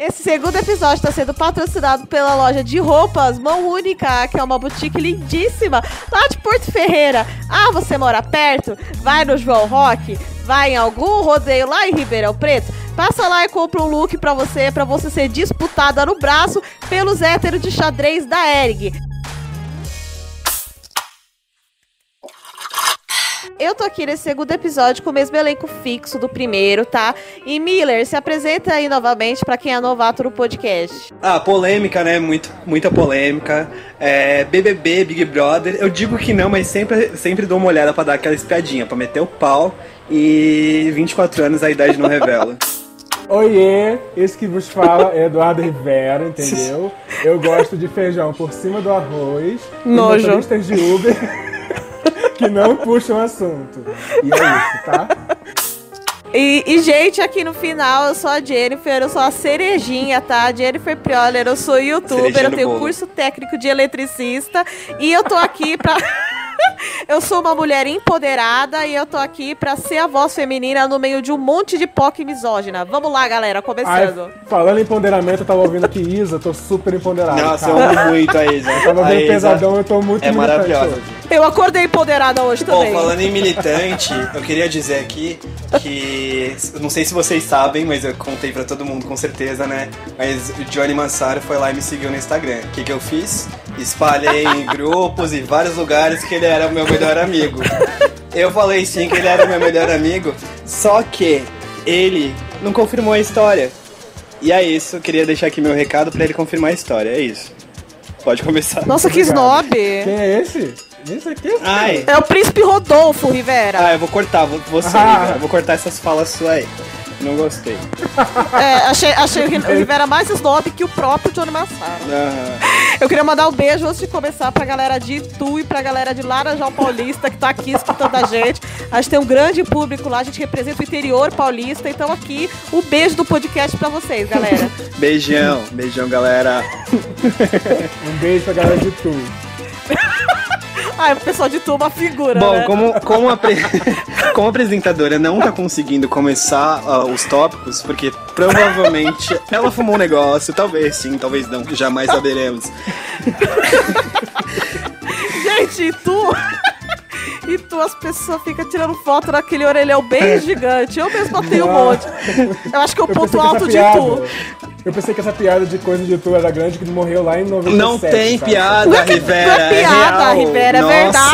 Esse segundo episódio está sendo patrocinado pela loja de roupas Mão Única, que é uma boutique lindíssima lá de Porto Ferreira. Ah, você mora perto? Vai no João Rock? Vai em algum rodeio lá em Ribeirão Preto? Passa lá e compra um look pra você, pra você ser disputada no braço pelos héteros de xadrez da Ering. Eu tô aqui nesse segundo episódio com o mesmo elenco fixo do primeiro, tá? E Miller, se apresenta aí novamente pra quem é novato no podcast. Ah, polêmica, né? Muito, muita polêmica. É, BBB, Big Brother. Eu digo que não, mas sempre, sempre dou uma olhada pra dar aquela espiadinha, pra meter o pau. E 24 anos a idade não revela. Oiê, esse que vos fala é Eduardo Rivera, entendeu? Eu gosto de feijão por cima do arroz. Nojo. E motoristas de Uber que não puxam assunto. E é isso, tá? E, e, gente, aqui no final, eu sou a Jennifer, eu sou a cerejinha, tá? Jennifer Prioler, eu sou youtuber, Cerejinha eu tenho bolo. curso técnico de eletricista e eu tô aqui pra. eu sou uma mulher empoderada e eu tô aqui pra ser a voz feminina no meio de um monte de POC misógina. Vamos lá, galera, Ai, começando. falando em empoderamento, eu tava ouvindo aqui Isa, tô super empoderado. Nossa, eu cara. amo muito a Isa. Eu tava A bem Isa pesadão, eu tô muito É maravilhosa. hoje. Eu acordei empoderada hoje Bom, também. falando em militante, eu queria dizer aqui que. eu Não sei se vocês sabem, mas eu contei pra todo mundo com certeza, né? Mas o Johnny Mansaro foi lá e me seguiu no Instagram. O que, que eu fiz? Espalhei em grupos e vários lugares que ele era o meu melhor amigo. Eu falei sim que ele era o meu melhor amigo, só que ele não confirmou a história. E é isso, eu queria deixar aqui meu recado pra ele confirmar a história, é isso. Pode começar. Nossa, que snob. Quem é esse? Esse aqui? Ai, É o príncipe Rodolfo Rivera. Ah, eu vou cortar, vou- você, Ah. Eu vou cortar essas falas suas aí. Não gostei. É, achei, achei o Rivera mais snob que o próprio Johnny Massaro. Aham. Eu queria mandar um beijo antes de começar pra galera de Itu e pra galera de Laranjal Paulista que tá aqui escutando a gente. A gente tem um grande público lá, a gente representa o interior paulista. Então aqui, o beijo do podcast pra vocês, galera. Beijão, beijão, galera. Um beijo pra galera de tu. Ai, o pessoal de Itu é uma figura, Bom, né? como, como, apre... como apresentadora não tá conseguindo começar ah, os tópicos, porque provavelmente ela fumou um negócio, talvez sim, talvez não, jamais saberemos. Gente, Itu... Itu, as pessoas ficam tirando foto naquele orelhão bem gigante. Eu mesma tenho um monte. Eu acho que é o ponto alto de Itu. Eu pensei que essa piada de coisa de tu era grande que morreu lá em 97. Não tem sabe? piada, Não é que- Rivera. não é piada, real. Rivera, é Nossa,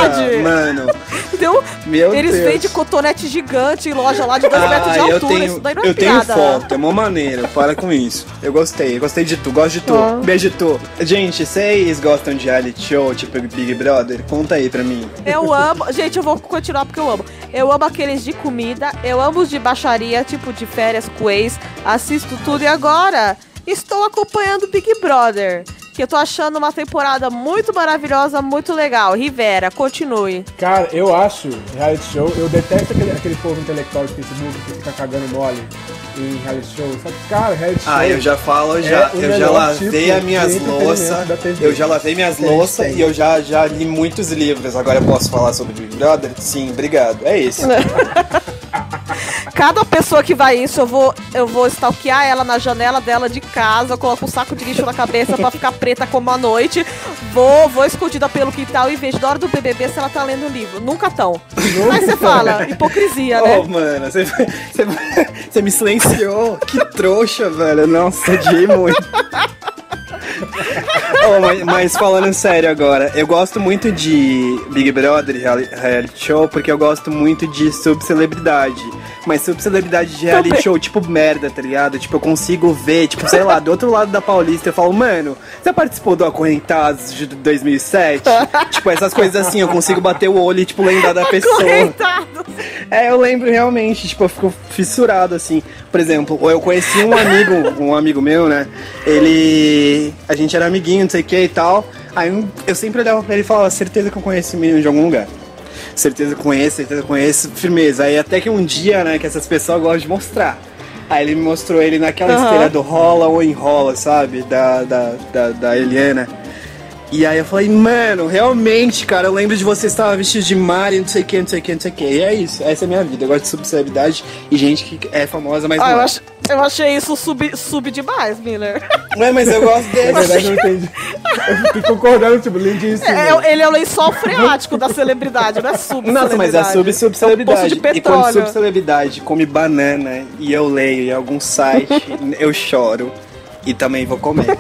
verdade. Mano, Entendeu? meu Eles Deus. vendem cotonete gigante em loja lá de 2 metros de Ah, eu altura. tenho, Isso daí não é eu tenho piada. foto, é mó maneiro, para com isso. Eu gostei, eu gostei de tu, gosto de tu. Ah. Beijo de tu. Gente, vocês gostam de reality show, tipo Big Brother? Conta aí pra mim. Eu amo. Gente, eu vou continuar porque eu amo. Eu amo aqueles de comida, eu amo os de baixaria, tipo de férias com ex. Assisto tudo e agora estou acompanhando Big Brother. Que eu tô achando uma temporada muito maravilhosa, muito legal. Rivera, continue. Cara, eu acho reality show, eu detesto aquele, aquele povo intelectual de Facebook que fica cagando mole em reality show. Só que, cara, reality show. Ah, eu já falo, já, eu já melhor lavei tipo as minhas louças. da. Eu já lavei minhas louças e eu já, já li muitos livros. Agora eu posso falar sobre Big Brother? Sim, obrigado. É isso. Cada pessoa que vai isso, eu vou, eu vou stalkear ela na janela dela de casa, eu coloco um saco de lixo na cabeça pra ficar preta como a noite. Vou, vou escondida pelo quintal e vejo na hora do BBB se ela tá lendo o livro. Nunca tão. Aí você fala, hipocrisia, né? Oh, mano, você, você, você me silenciou. Que trouxa, velho. Nossa, odiei muito. Oh, mas, mas falando sério agora, eu gosto muito de Big Brother reali- reality show porque eu gosto muito de subcelebridade. Mas subcelebridade de reality show, tipo merda, tá ligado? Tipo, eu consigo ver, tipo, sei lá, do outro lado da Paulista eu falo, mano, você participou do Acorrentados de 2007? tipo, essas coisas assim, eu consigo bater o olho e, tipo, lembrar da pessoa. É, eu lembro realmente, tipo, eu fico fissurado, assim. Por exemplo, eu conheci um amigo, um amigo meu, né? Ele. A gente era amiguinho, não sei o que e tal. Aí eu sempre olhava pra ele e falava, certeza que eu conheço esse menino de algum lugar. Certeza conheço, certeza conheço, firmeza. Aí até que um dia, né, que essas pessoas gostam de mostrar. Aí ele me mostrou ele naquela Aham. esteira do rola ou enrola, sabe? Da, da, da, da Eliana. E aí eu falei, mano, realmente, cara, eu lembro de você estava vestido de Mario, não sei o que, não sei o que, não sei o que. E é isso, essa é a minha vida. Eu gosto de subcelebridade e gente que é famosa, mas Ah, não. eu, é. ach- eu achei isso sub, sub demais, Miller. Ué, mas eu gosto Na desse. verdade, eu não entendi. Eu fiquei concordando, tipo, lindíssimo. É, ele é o lençol freático da celebridade, não é sub Nossa, mas é sub subcelebridade. Poço de e quando petróleo. subcelebridade come banana e eu leio em algum site, eu choro. E também vou comer.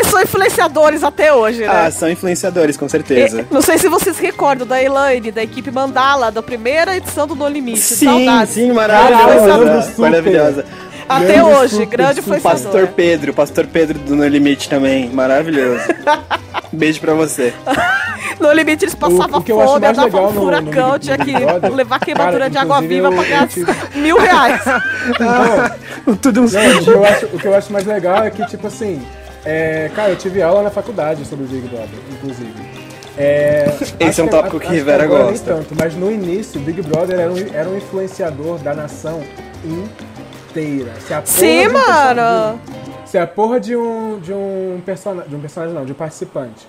E são influenciadores até hoje, né? Ah, são influenciadores, com certeza. E- não sei se vocês recordam da Elaine, da equipe Mandala, da primeira edição do No Limite. Sim, Saudades. sim, maravilhosa. Maravilhosa. Até Grande hoje, super, grande influenciador. Pastor Pedro, Pastor Pedro do No Limite também, maravilhoso. Beijo pra você. No Limite eles passavam O- o que fome, mais davam legal um furacão, no- tinha no que Big Brother, levar queimadura cara, de água inclusive viva eu- pra ganhar eu mil reais. Tudo um Não, o, que eu acho, o que eu acho mais legal é que, tipo assim, é, cara, eu tive aula na faculdade sobre o Big Brother, inclusive. É, Esse é um tópico que acho Rivera agora gosta. Nem tanto, mas no início, o Big Brother era um, era um influenciador da nação inteira. Se a porra Sim, de um mano. Se a porra de um, de um personagem, de um personagem não, de um participante,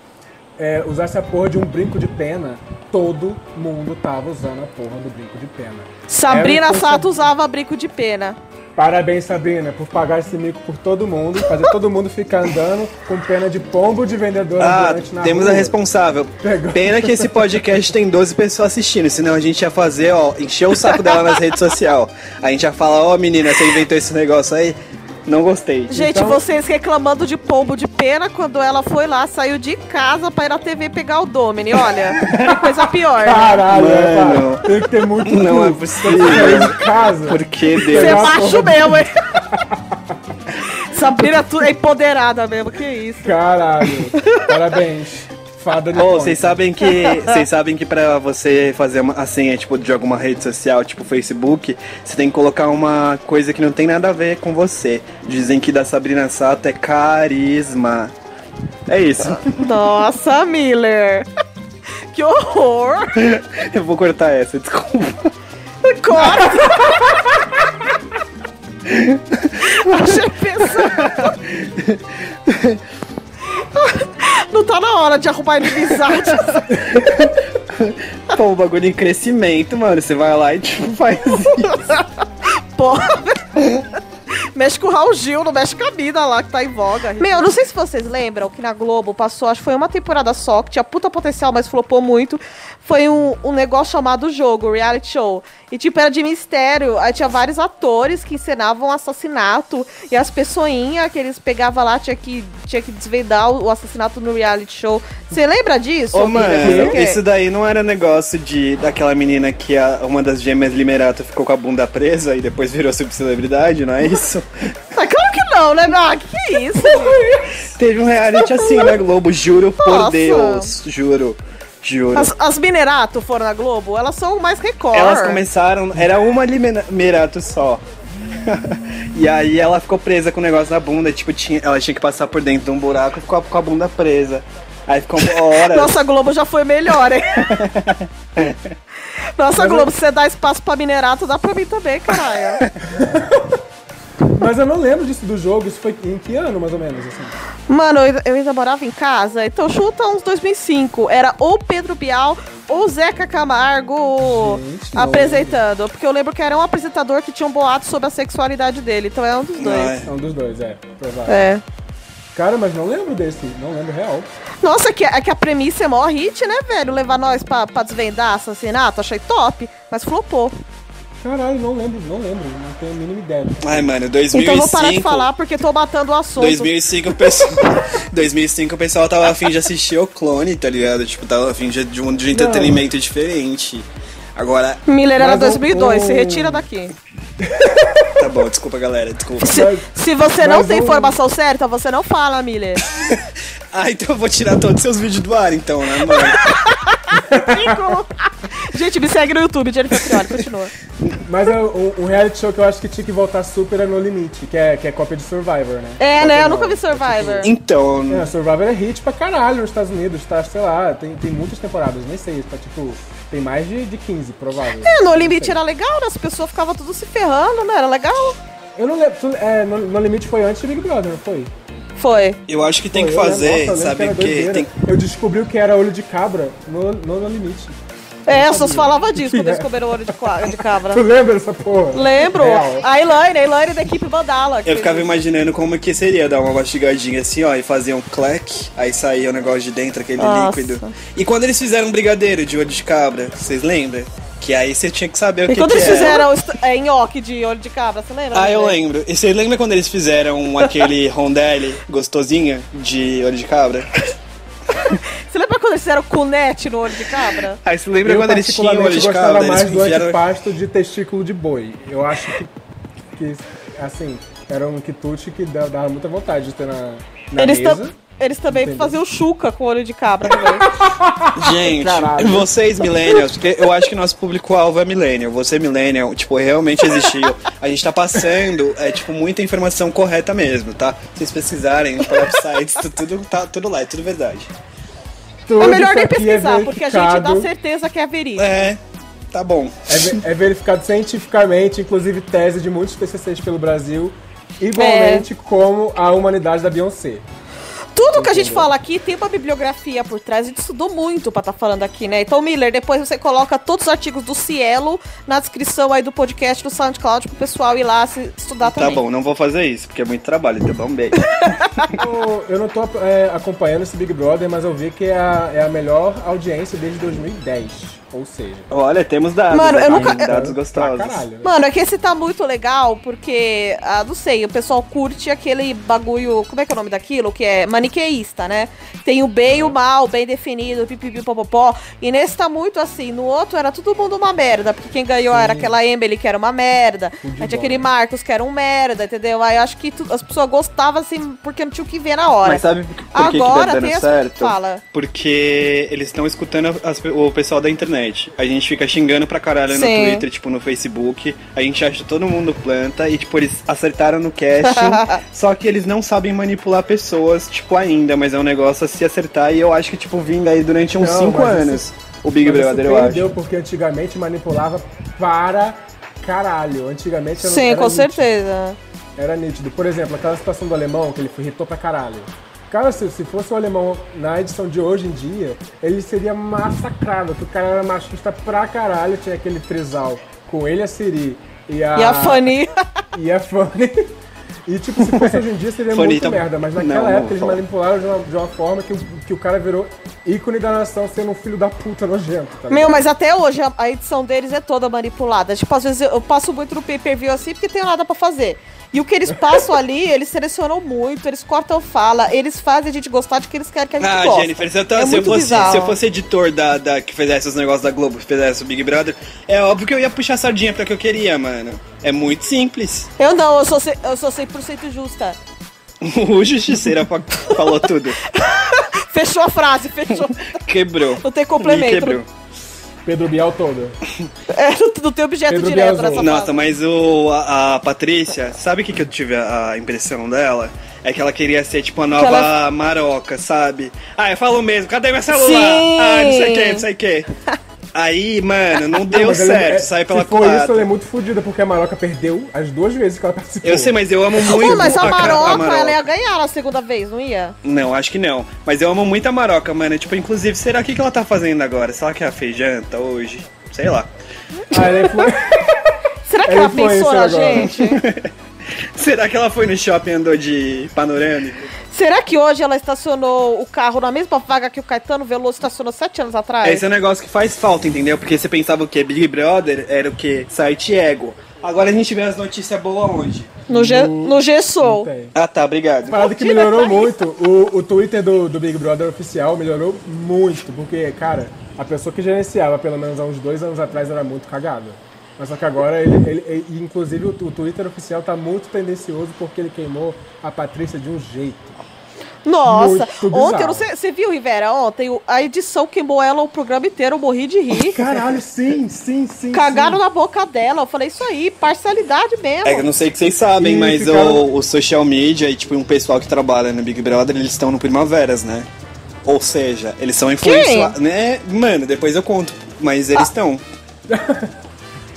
é, usasse a porra de um brinco de pena, todo mundo tava usando a porra do brinco de pena. Sabrina um Sato usava brinco de pena. Parabéns, Sabrina, por pagar esse mico por todo mundo, fazer todo mundo ficar andando com pena de pombo de vendedor Ah, na temos rua. a responsável. Pegou. Pena que esse podcast tem 12 pessoas assistindo, senão a gente ia fazer, ó, encher o saco dela nas redes sociais. A gente ia falar, ó, menina, você inventou esse negócio aí? Não gostei. Gente, Então- vocês reclamando de pombo de pena quando ela foi lá, saiu de casa pra ir na TV pegar o Domini. Olha, que coisa pior. Caralho, Mano. é, pá, tem que ter muito Não é sair possível. de casa. Por que Você Deus? é Pegar a macho mesmo, hein? Sabrina tu- é empoderada mesmo, que isso. Caralho, parabéns. Fada Ô, ponte. vocês sabem que vocês sabem que pra você fazer uma, a senha tipo de alguma rede social, tipo Facebook, você tem que colocar uma coisa que não tem nada a ver com você. Dizem que da Sabrina Sato é carisma. É isso. Nossa, Miller. Que horror. Eu vou cortar essa, desculpa. Corta. Achei pesado. Tá na hora de arrumar inimizade. Pô, o bagulho em crescimento, mano. Você vai lá e tipo faz isso. Porra. Mexe com o Raul Gil, não mexe com a mina lá que tá em voga. Meu, não sei se vocês lembram que na Globo passou, acho que foi uma temporada só, que tinha puta potencial, mas flopou muito. Foi um, um negócio chamado Jogo, reality show. E tipo, era de mistério. Aí tinha vários atores que encenavam assassinato. E as pessoinhas que eles pegavam lá tinha que, tinha que desvendar o, assassinato no reality show. Você lembra disso? Ô, mano, isso daí não era negócio de daquela menina que a- uma das gêmeas Limerato ficou com a bunda presa e depois virou subcelebridade, não é isso? Ah, claro que não, né? Ah, que que é isso? Teve um reality assim na Globo, juro por Nossa. Deus, juro, juro. As, as Minerato foram na Globo, elas são mais Record. Elas começaram, era uma Limerato só. e aí ela ficou presa com o negócio na bunda, tipo, tinha, ela tinha que passar por dentro de um buraco e ficou com a bunda presa. Aí ficou horas. Nossa, a Globo já foi melhor, hein? Nossa, Globo, se você dá espaço pra Minerato, dá pra mim também, caralho. Mas eu não lembro disso do jogo, isso foi em que ano, mais ou menos, assim? Mano, eu, eu ainda morava em casa, então chuta uns 2005. Era ou Pedro Bial ou Zeca Camargo Gente, não. apresentando. Porque eu lembro que era um apresentador que tinha um boato sobre a sexualidade dele, então é um dos dois. É um dos dois, é, provável. É. Cara, mas não lembro desse, não lembro real. Nossa, que, é que a premissa é mó hit, né, velho? Levar nós pra, pra desvendar assassinato, achei top, mas flopou. Caralho, não lembro, não lembro, não tenho a mínima ideia. Ai, mano, 2005. Então eu vou parar de falar porque tô matando o assunto. 2005 o pessoal, 2005 o pessoal tava afim de assistir o clone, tá ligado? Tipo, tava afim de, de um de entretenimento diferente. Agora, Miller era Mas o- 2002, se retira daqui. tá bom, desculpa galera, desculpa. Se, se você não tem o- informação certa, você não fala, Miller. Ah, então eu vou tirar todos os seus vídeos do ar, então, né, mano? Gente, me segue no YouTube, Jennifer Prioli, continua. Mas é um, um reality show que eu acho que tinha que voltar super é No Limite, que é, que é cópia de Survivor, né? É, né? Eu não, nunca vi é tipo- Survivor. Então, É, Survivor é hit pra caralho nos Estados Unidos, tá, sei lá, tem, tem muitas temporadas, nem sei, tá tipo, tem mais de, de 15, provável. É, no limite era legal, né? As pessoas ficavam tudo se ferrando, né? Era legal. Eu não lembro, tu- é, no, no Limite foi antes de Big Brother, não foi? Foi. Eu acho que tem que eu lembro- fazer, nossa, eu sabe o quê? doideira. Tem... Eu descobri o que era olho de cabra no, no, no limite. É, Eu sabia. falavam disso quando É. eles comeram olho de, de cabra. Tu lembra dessa porra? Lembro. Real. A Elaine, a Elaine da equipe Mandala. Eu ficava imaginando como que seria dar uma mastigadinha assim, ó, e fazer um clack, aí saía o negócio de dentro, aquele Nossa. líquido. E quando eles fizeram um brigadeiro de olho de cabra, vocês lembram? Que aí você tinha que saber o E que, quando que eles era. fizeram est- é, nhoque de olho de cabra, você lembra? Ah, eu Né? lembro. E você lembra quando eles fizeram aquele rondelli gostosinho de olho de cabra? Você lembra quando eles fizeram cunete no olho de cabra? Aí você lembra Eu quando eles tinham olho particularmente de gostava cabra? mais Eles do enfiaram... antipasto de testículo de boi. Eu acho que, que assim, era um quitute que dava muita vontade de ter na, na Eles, mesa. tam- eles também Entendeu? faziam chuca com olho de cabra também. Gente, Caralho. vocês millennials, porque eu acho que nosso público-alvo é millennial. Você millennial, tipo, realmente existiu. A gente tá passando, é, tipo, muita informação correta mesmo, tá? Se vocês pesquisarem no websites, tu- tudo, tá tudo lá, é tudo verdade. Tudo é melhor nem pesquisar, porque a gente dá certeza que é verídico. É, tá bom. É, é verificado cientificamente, inclusive tese de muitos PCCs pelo Brasil, igualmente como a humanidade da Beyoncé. Tudo que a gente fala aqui tem uma bibliografia por trás. A gente estudou muito pra estar falando aqui, né? Então, Miller, depois você coloca todos os artigos do Cielo na descrição aí do podcast do SoundCloud pro pessoal ir lá se estudar Tá também. bom, não vou fazer isso, porque é muito trabalho, tá bom? Beijo. Eu, eu não tô é, acompanhando esse Big Brother, mas eu vi que é a, é a melhor audiência desde 2010. Ou seja, Olha, temos dados. Mano, eu aqui, nunca- Dados gostosos. caralho. né? Mano, é que esse tá muito legal porque, ah, não sei, o pessoal curte aquele bagulho, como é que é o nome daquilo? Que é maniqueísta, né? Tem o bem e o mal, bem definido, pipipi, popopó. E nesse tá muito assim. No outro era todo mundo uma merda, porque quem ganhou era aquela Emily que era uma merda. Aí tinha aquele Marcos que era um merda, entendeu? Aí eu acho que tu- as pessoas gostavam assim porque não tinha o que ver na hora. Mas sabe por que, por que que Agora tá tem dando certo? fala. Porque eles estão escutando as- o pessoal da internet. A gente fica xingando pra caralho no Sim. Twitter, tipo, no Facebook. A gente acha que todo mundo planta e, tipo, eles acertaram no casting. só que eles não sabem manipular pessoas, tipo, ainda. Mas é um negócio a se acertar e eu acho que, tipo, vinga aí durante uns Não, 5 mas anos. isso- o Big Brother, eu perdeu, acho. porque antigamente manipulava para caralho. Antigamente era, Sim, era com nítido. certeza. Era nítido. Por exemplo, aquela situação do alemão, que ele foi irritou pra caralho. Cara, se, se fosse o alemão na edição de hoje em dia, ele seria massacrado, que o cara era machista pra caralho, tinha aquele trisal com ele, a Siri e a, E a Fanny. e a Fanny. E tipo, se fosse hoje em dia seria muito tá- merda, mas Não, naquela não época vou eles manipularam de uma, de uma forma que, o- que o cara virou ícone da nação sendo um filho da puta nojento, tá Meu, mas até hoje a, a edição deles é toda manipulada. Tipo, às vezes eu, eu passo muito no pay-per-view assim porque tenho nada pra fazer. E o que eles passam ali, eles selecionam muito, eles cortam fala, eles fazem a gente gostar de que eles querem que a gente Ah, goste. Jennifer, se eu, tô- É se, eu fosse, se eu fosse editor da, da- que fizesse os negócios da Globo, que fizesse o Big Brother, é óbvio que eu ia puxar a sardinha pra que eu queria, mano. É muito simples. Eu não, eu sou, eu sou 100% justa. O Justiceira fa- falou tudo. Fechou a frase, fechou. Quebrou. Não tem Me complemento. quebrou. Pedro Bial todo. É, não, tem objeto Pedro direto Biazon. nessa Nossa, mas o, a, a Patrícia, sabe o que, que eu tive a, a impressão dela? É que ela queria ser tipo a nova ela- Maroca, sabe? Ah, eu falo mesmo, cadê meu celular? Sim. Ah, não sei o que, não sei o que. Aí, mano, não deu ela é- certo, é- sai pela Se for isso, ela é muito fodida, porque a Maroca perdeu as duas vezes que ela participou. Eu sei, mas eu amo muito Pô, mas a ca- Maroca, ela ia ganhar na segunda vez, não ia? Não, acho que não. Mas eu amo muito a Maroca, mano. Tipo, inclusive, será que, que ela tá fazendo agora? Será que ela fez janta hoje? Sei lá. Ah, ela é influ... Será que Ela é ela pensou na agora. gente? Será que ela foi no shopping e andou de panorâmico? Será que hoje ela estacionou o carro na mesma vaga que o Caetano Veloso estacionou sete anos atrás? Esse é um negócio que faz falta, entendeu? Porque você pensava o que? Big Brother era o que? Site ego. Agora a gente vê as notícias boas onde? No, G, no G-Soul. Tem. Ah, tá, obrigado. Parada que melhorou muito. O, o Twitter do, do Big Brother oficial melhorou muito, porque, cara, a pessoa que gerenciava pelo menos há uns dois anos atrás era muito cagada. Mas só que agora ele, ele- ele- inclusive o, o Twitter oficial tá muito tendencioso porque ele queimou a Patrícia de um jeito. Nossa, ontem, eu não sei, você viu, Rivera? Ontem o- a edição queimou ela o programa inteiro, eu morri de rir. Caralho, sim, sim, sim. Cagaram sim. na boca dela. Eu falei, isso aí, parcialidade mesmo. É que eu não sei que vocês sabem, E mas ficaram- o, o social media e tipo um pessoal que trabalha no Big Brother, eles estão no Primaveras, né? Ou seja, eles são influenciados, né? Mano, depois eu conto, mas eles estão.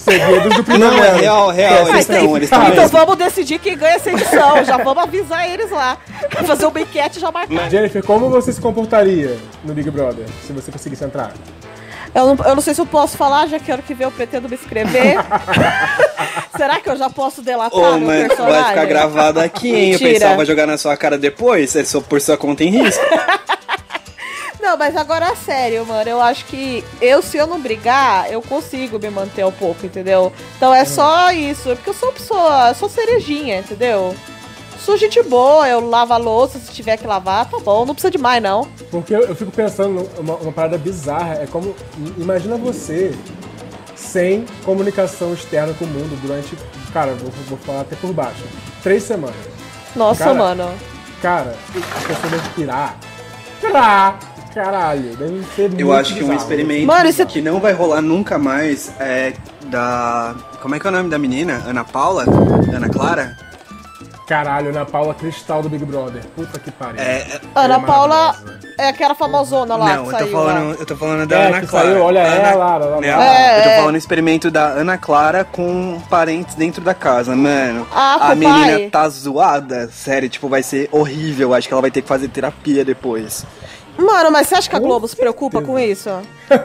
Seguidos do primeiro Não, é real, real. É Eles Mas estão, eles estão então vamos decidir quem ganha essa edição. Já vamos avisar eles lá. Fazer um enquete já marcar. Jennifer, como você se comportaria no Big Brother se você conseguisse entrar? Eu não, eu não sei se eu posso falar, já que ano que vem eu pretendo me inscrever. Será que eu já posso delatar Ô, meu mano, personagem? vai ficar gravado aqui, hein? O Mentira. pessoal vai jogar na sua cara depois, é só por sua conta em risco. Não, mas agora é sério, mano. Eu acho que eu, se eu não brigar, eu consigo me manter um pouco, entendeu? Então é só isso. Porque eu sou uma pessoa, eu sou cerejinha, entendeu? Sou gente boa, eu lavo a louça se tiver que lavar, tá bom, não precisa de mais, não. Porque eu, eu fico pensando uma, uma parada bizarra. É como. Imagina você sem comunicação externa com o mundo durante. Cara, vou, vou falar até por baixo. Três semanas. Nossa, Cara, mano. Cara, a pessoa deve pirar. Pirar! Caralho, deve ser muito Eu acho que um experimento Mano, isso é- que não vai rolar nunca mais é da. Como é que é o nome da menina? Ana Paula? Ana Clara? Caralho, Ana Paula Cristal do Big Brother. Puta que pariu. É, é- Ana Ela é Paula maravilhosa. é aquela famosona lá não, que eu tô, saiu falando, lá. eu tô falando da É, Ana Clara. saiu, olha Ana- ela, lá, lá, lá. É, eu tô falando o experimento da Ana Clara com parentes dentro da casa, mano. Ah, a menina pai? tá zoada, sério, tipo, vai ser horrível. Acho que ela vai ter que fazer terapia depois. Mano, mas você acha que a Globo se preocupa com isso?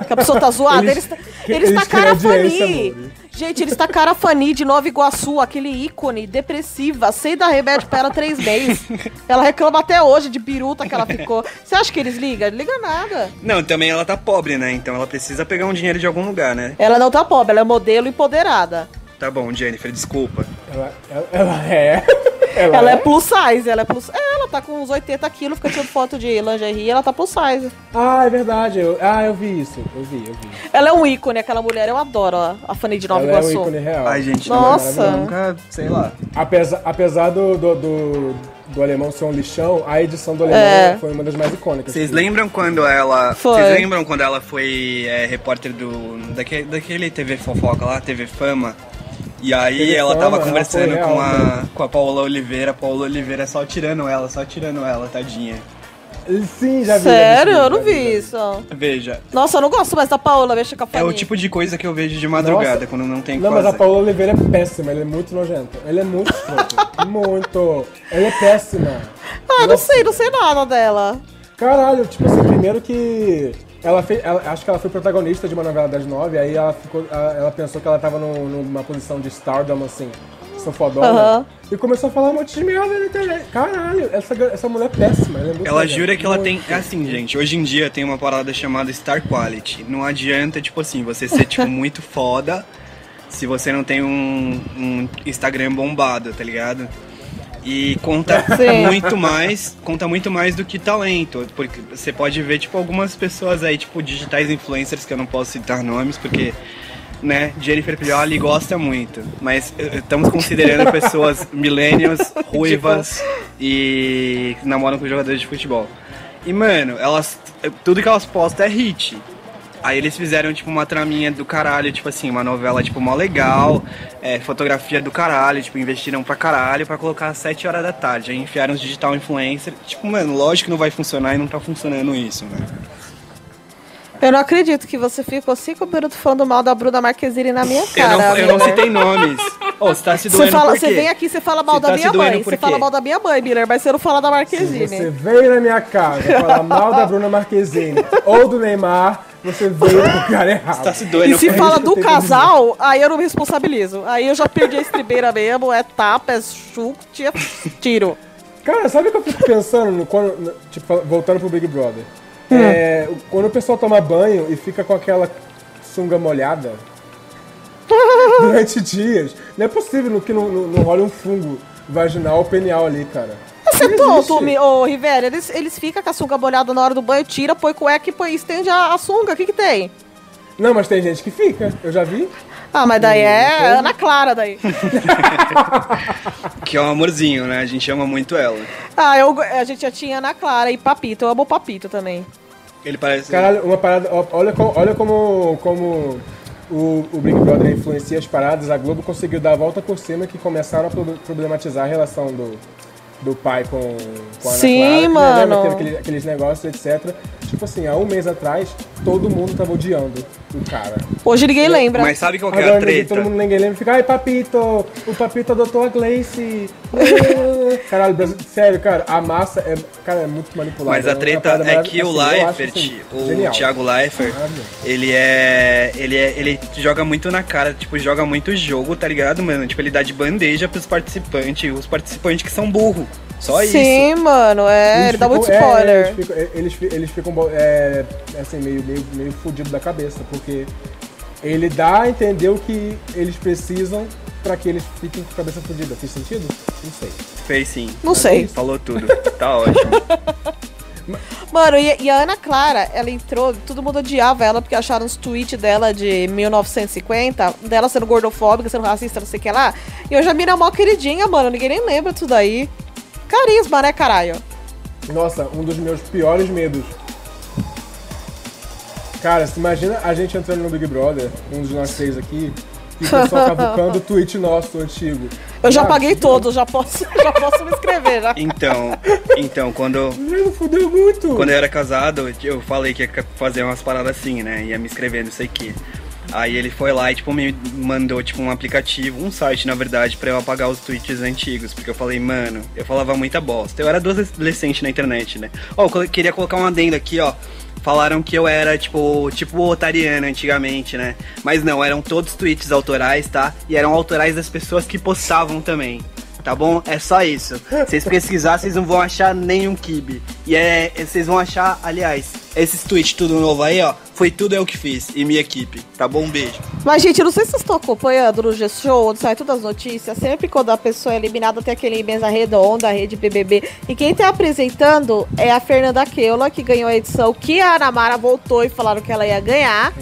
Que a pessoa tá zoada? Eles- Eles, que- eles tacaram a Fani. amor. Gente, eles tacaram a Fani de Nova Iguaçu, aquele ícone depressiva, sem dar remédio pra ela três meses. Ela reclama até hoje de biruta que ela ficou. Você acha que eles ligam? Liga nada. Não, também ela tá pobre, né? Então ela precisa pegar um dinheiro de algum lugar, né? Ela não tá pobre, ela é modelo empoderada. Tá bom, Jennifer, desculpa. Ela, ela, ela é. Ela, Ela é plus size, ela é plus. É, ela tá com uns 80 quilos, fica tirando foto de lingerie, ela tá plus size. Ah, é verdade. Eu, ah, eu vi isso. Eu vi, eu vi. Ela é um ícone, aquela mulher, eu adoro a, a Fanny de Nova ela é um Iguaçu. ícone real. Ai, gente, Nossa. eu nunca, sei lá. Apesar, apesar do, do, do, do alemão ser um lixão, a edição do alemão É. foi uma das mais icônicas. Vocês lembram quando ela. Foi. Vocês lembram quando ela foi é, repórter do. Daquele, daquele TV fofoca lá, TV Fama? E aí ela tava ela conversando foi com real, a, né? com a Paola Oliveira, a Paola Oliveira só tirando ela, só tirando ela, tadinha. Sim, já vi. Sério? já vi, Eu não vi isso. Veja, Nossa, eu não gosto mais da Paola, mexa com a é o tipo de coisa que eu vejo de madrugada, Nossa. quando não tem Não, mas a Paola Oliveira é péssima, ela é muito nojenta. Ela é muito escrota. muito. Ela é péssima. Ah, não Nossa. sei, não sei nada dela. Caralho, tipo assim, primeiro que. Ela fez. ela- acho que ela foi protagonista de uma novela das nove, aí ela ficou. Ela, ela pensou que ela tava num- numa posição de stardom, assim, sofodona. Aham. E começou a falar um monte de merda na internet. Caralho, essa, essa mulher é péssima. Ela, é muito Ela nojenta, jura que ela tem. É assim, gente. Hoje em dia tem uma parada chamada Star Quality. Não adianta, tipo assim, você ser, tipo, muito foda se você não tem um, um Instagram bombado, tá ligado? E conta Sim. muito mais, conta muito mais do que talento. Porque você pode ver, tipo, algumas pessoas aí, tipo, digitais influencers, que eu não posso citar nomes, porque, né, Jennifer Prioli gosta muito. Mas eh, estamos considerando pessoas millennials, ruivas e namoram com jogadores de futebol. E, mano, elas. Tudo que elas postam é hit. Aí eles fizeram, tipo, uma traminha do caralho, tipo assim, uma novela, tipo, mó legal, é, fotografia do caralho, tipo, investiram pra caralho pra colocar às 7 horas da tarde. Aí enfiaram os digital influencer. Tipo, mano, lógico que não vai funcionar e não tá funcionando isso, né? Eu não acredito que você ficou cinco minutos falando mal da Bruna Marquezine na minha Eu cara. não, eu não citei nomes. Ô, você tá se Você, doendo fala, por quê? você vem aqui, você fala mal Você da tá minha se mãe. Você fala mal da minha mãe, Miller, mas você não fala da Marquezine. Você veio na minha casa falar mal da Bruna Marquezine ou do Neymar, você veio no cara errado. Tá se doendo E se fala do casal, aí eu não me responsabilizo. Aí eu já perdi a estribeira mesmo, é tapa, é chute, é tiro. Cara, sabe o que eu fico pensando no- quando, no- tipo, voltando pro Big Brother? Hum. É, quando o pessoal toma banho e fica com aquela sunga molhada durante dias, não é possível que não, não, não role um fungo vaginal ou penial ali, cara. Você é tonto, ô Rivera. Eles, eles ficam com a sunga molhada na hora do banho, tira, põe cueca e põe, estende a, a sunga. O que que tem? Não, mas tem gente que fica, eu já vi. Ah, mas daí é Ana Clara daí. Que é um amorzinho, né? A gente ama muito ela. Ah, eu, a gente já tinha Ana Clara e Papito. Eu amo o Papito também. Ele parece. Caralho, uma parada. Olha, olha como, como o, o Big Brother influencia as paradas. A Globo conseguiu dar a volta por cima que começaram a pro- problematizar a relação do, do pai com, com a Ana Sim, Clara. que, né, mano. que aquele- aqueles negócios, etc. tipo assim, há um mês atrás, todo mundo tava odiando o cara. Hoje ninguém lembra. Mas sabe qual que é Agora a ninguém- treta? todo mundo ninguém lembra, fica, ai papito, o papito adotou a Gleice. Caralho, Brasil- sério, cara, a massa é, cara, é muito manipulada. Mas a É uma treta parada é que o assim, eu acho, Leifert, assim, o genial. Thiago Leifert, Maravilhoso. ele é, ele é. Ele joga muito na cara, tipo, joga muito jogo, tá ligado, mano? Tipo, ele dá de bandeja pros participantes, os participantes que são burro. Só Sim, isso. mano, é, Eles ele dá ficam- muito é, spoiler. eles ficam, eles, eles ficam bo- é, assim, meio, meio, meio fudido da cabeça, porque ele dá a entender o que eles precisam pra que eles fiquem com a cabeça fudida. Fez sentido? Não sei. Fez sim. Não sei. Falou tudo. Tá ótimo. Mano, e, e a Ana Clara, ela entrou, todo mundo odiava ela porque acharam os tweets dela de 1950, dela sendo gordofóbica, sendo racista, não sei o que lá. E hoje a mina é mó queridinha, mano, ninguém nem lembra disso daí. Carisma, né, caralho? Nossa, um dos meus piores medos. Cara, se imagina a gente entrando no Big Brother, um dos nós três aqui, e o pessoal cavucando o tweet nosso antigo. Eu já Ah, paguei todos, já posso, já posso me inscrever, já. Então, então, quando, Mano, fudeu muito. quando eu era casado, eu falei que ia fazer umas paradas assim, né? Ia me inscrever, não sei o que. Aí ele foi lá e, tipo, me mandou, tipo, um aplicativo, um site, na verdade, pra eu apagar os tweets antigos. Porque eu falei, mano, eu falava muita bosta. Eu era adolescente na internet, né? Ó, eu colo- queria colocar um adendo aqui, ó. Falaram que eu era, tipo, tipo otariano antigamente, né? Mas não, eram todos tweets autorais, tá? E eram autorais das pessoas que postavam também. Tá bom? É só isso. Vocês pesquisar, vocês não vão achar nenhum kibe. E é, vocês vão achar, aliás, esses tweets tudo novo aí, ó. Foi tudo eu que fiz e minha equipe. Tá bom? Um beijo. Mas, gente, eu não sei se vocês estão acompanhando no G-Show, onde sai todas as notícias. Sempre quando a pessoa é eliminada, tem aquele mesa redonda, a rede BBB. E quem tá apresentando é a Fernanda Keula, que ganhou a edição, que a Ana Mara voltou e falaram que ela ia ganhar.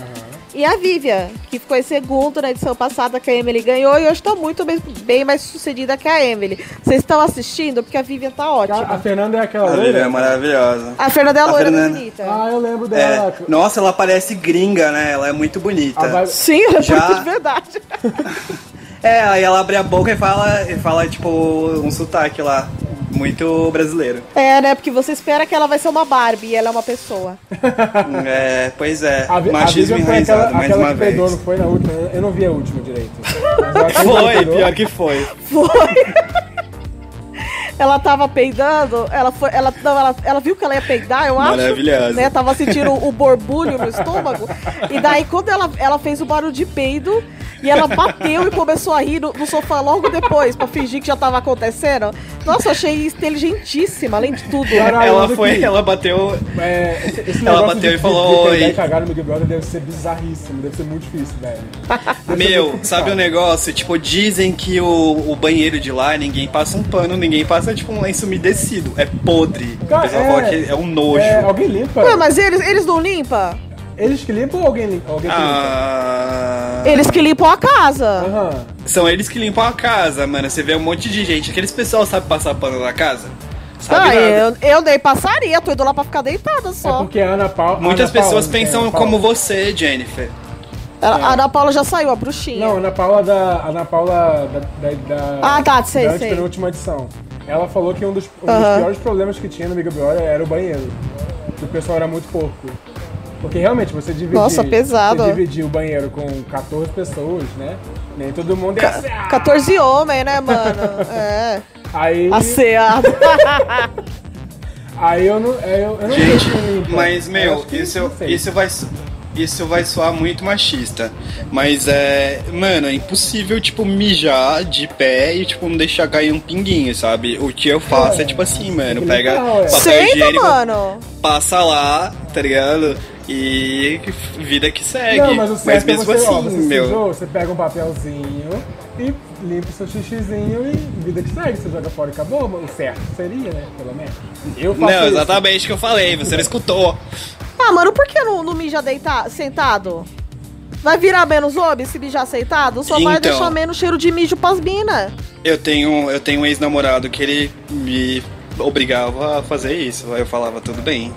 E a Vivian, que ficou em segundo na edição passada, que a Emily ganhou. E hoje tá muito bem, bem mais sucedida que a Emily. Vocês estão assistindo? Porque a Vivian tá A, a ótima. Fernanda é aquela A Vivian loira? é maravilhosa. A Fernanda é a A loira Fernanda. bonita. Ah, eu lembro É, dela. nossa, ela parece gringa, né? Ela é muito bonita. Sim, ela é Já- muito de verdade. É, aí ela abre a boca e fala, e fala tipo, um sotaque lá. Muito brasileiro. É, né? Porque você espera que ela vai ser uma Barbie e ela é uma pessoa. É, pois é. A, a Machismo Vivian foi aquela, enraizado, mais aquela uma que vez. peidou, não foi na última? Eu não vi a última direito. Foi, pior que foi. Foi. Ela tava peidando, ela foi, ela, não, ela, ela viu que ela ia peidar, eu acho. Maravilhosa. Né, tava sentindo o borbulho no estômago. E daí, quando ela, ela fez o barulho de peido, e ela bateu e começou a rir no, no sofá logo depois, pra fingir que já tava acontecendo. Nossa, eu achei inteligentíssima, além de tudo. Caralho, ela foi, aqui. ela bateu. É, esse, esse Ela bateu de, e falou, de, de peidar "Oi." e cagar no Big Brother deve ser bizarríssimo, deve ser muito difícil, velho. Deve Meu, sabe o complicado. negócio? Tipo, dizem que o, o banheiro de lá, ninguém passa um pano, ninguém passa, tipo, um lenço umedecido. É podre. O Cara, pessoal é- fala que é um nojo. É, alguém limpa? Ué, mas eles, eles não limpam? Eles que limpam ou alguém, limpa? alguém que limpa? Ah, Eles que limpam a casa. Aham. São eles que limpam a casa, mano. Você vê um monte de gente. Aqueles pessoal sabe passar pano na casa? Sabe Ah, eu, eu nem passaria, tô indo lá pra ficar deitada É só. porque a Ana Paula. Muitas Ana pessoas pensam como você, Jennifer. Ela- A Ana Paula já saiu, a bruxinha. Não, Ana Paula da. Ana Paula da. da, da Ah, tá, sei, da sei. antepenúltima edição. Ela falou que um, dos, um dos piores problemas que tinha no Big Brother era o banheiro. Que o pessoal era muito porco. Porque realmente você dividir. Nossa, pesado. Você dividir o banheiro com 14 pessoas, né? Nem todo mundo é ah! 14 homens, né, mano? É. Aí, Asseado. aí eu não. é, Eu, eu não Gente, mas, Eu meu, isso, sei. isso vai. So- Isso vai soar muito machista. Mas é. Mano, é impossível, tipo, mijar de pé e, tipo, não deixar cair um pinguinho, sabe? O que eu faço é, É, tipo assim, mano. que Pega ué. papel Senta, higiênico, mano. passa lá, tá ligado? E vida que segue. Não, mas o certo é mesmo você, assim, ó, você meu. sujou, você pega um papelzinho e limpa o seu xixizinho e vida que segue, você joga fora e acabou. O certo seria, né? Pelo menos. Eu faço Não, exatamente o que eu falei, você não escutou. Ah, mano, por que não, não mija sentado? Vai virar menos homem se mijar sentado? Só vai Então. deixar menos cheiro de mijo pras minas. Eu tenho, eu tenho um ex-namorado que ele me obrigava a fazer isso. Aí eu falava, tudo bem.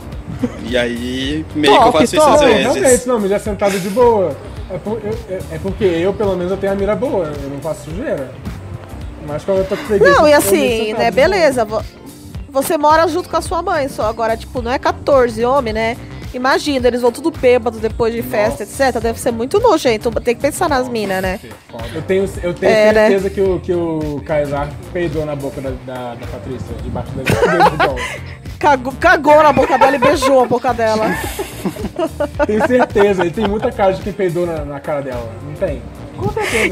E aí, meio que eu Top, faço isso às Não, vezes. realmente, não, mas já sentado de boa. É, por- eu- é- é porque eu, pelo menos, eu tenho a mira boa, eu não faço sujeira. Mas quando eu tô com preguiça... Não, e assim, né, beleza. vo- Você mora junto com a sua mãe só. Agora, tipo, não é 14 homem, né? Imagina, eles vão tudo bêbado depois de festa, etc. Deve ser muito nojento. Tem que pensar nas minas, né? Eu tenho, eu tenho É, né? certeza que, o, que o Kaysar peidou na boca da, da, da Patrícia, debaixo da. Cagou, cagou na boca dela e beijou a boca dela. Tenho certeza, ele tem muita cara de quem peidou na, na cara dela. Não tem?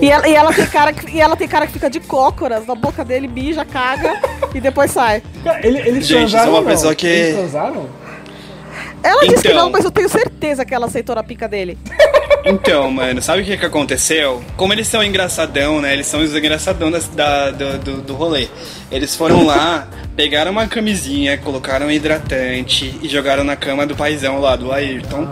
E ela, e ela tem cara que, e ela tem cara que fica de cócoras na boca dele, bija, caga e depois sai. Cara, ele, eles Gente, transaram sou uma ou não? pessoa que- Eles transaram? Ela disse que Então. não, mas eu tenho certeza que ela aceitou na pica dele. Então, mano, sabe o que que aconteceu? Como eles são engraçadão, né? Eles são os engraçadão das- da, do, do, do rolê. Eles foram lá, pegaram uma camisinha, colocaram um hidratante e jogaram na cama do paizão lá, do Ayrton.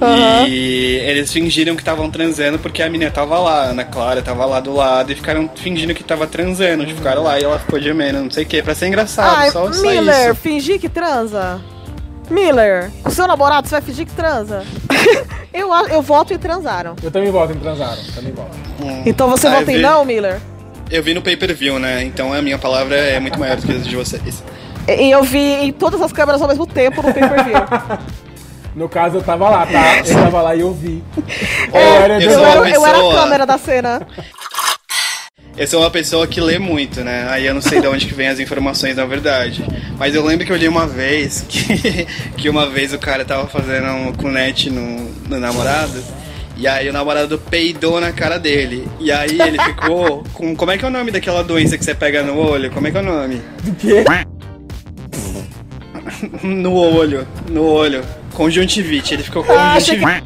Aham. E eles fingiram que estavam transando porque a menina tava lá, a Ana Clara tava lá do lado e ficaram fingindo que tava transando. Ficaram lá e ela ficou gemendo, não sei o que, pra ser engraçado, Ai, só, só Miller, isso. fingir que transa? Miller, com seu namorado você vai fingir que transa? eu, eu voto em transaram. Eu também voto em transaram, também voto. Então você Ah, eu vota em vi. não, Miller? Eu vi no pay-per-view, né? Então a minha palavra é muito maior do que a de vocês. E eu vi em todas as câmeras ao mesmo tempo no pay-per-view. No caso, eu tava lá, tá? Eu tava lá e eu vi. Era eu de- eu, era, eu era a câmera da cena. Eu sou uma pessoa que lê muito, né? Aí eu não sei de onde que vem as informações na verdade. Mas eu lembro que eu li uma vez que, que uma vez o cara tava fazendo um cunete no, no namorado. E aí o namorado peidou na cara dele. E aí ele ficou com. Como é que é o nome daquela doença que você pega no olho? Como é que é o nome? Do quê? No olho. No olho. Conjuntivite. Ele ficou com Ah, conjuntivite.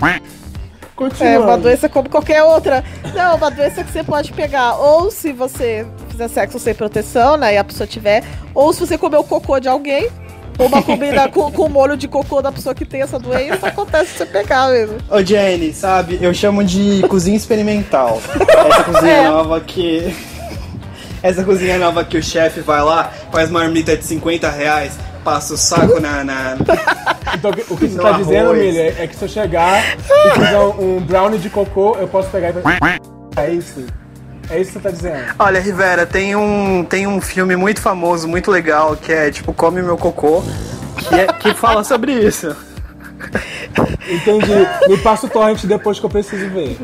Continua. É, uma doença como qualquer outra. Não, uma doença que você pode pegar. Ou se você fizer sexo sem proteção, né? E a pessoa tiver. Ou se você comer o cocô de alguém. Ou uma comida com, com molho de cocô da pessoa que tem essa doença. Acontece se você pegar mesmo. Ô Jenny, sabe, eu chamo de cozinha experimental. Essa cozinha É. nova que. Essa cozinha nova que o chefe vai lá, faz marmita de 50 reais, passa o saco na. na- Então, o que você tá dizendo, arroz. Miller, é que se eu chegar e fizer um, brownie de cocô, eu posso pegar e. É isso. É isso que você tá dizendo. Olha, Rivera, tem um, tem um filme muito famoso, muito legal, que é tipo Come Meu Cocô, que, é- que fala sobre isso. Entendi. Me passa o torrent depois que eu preciso ver.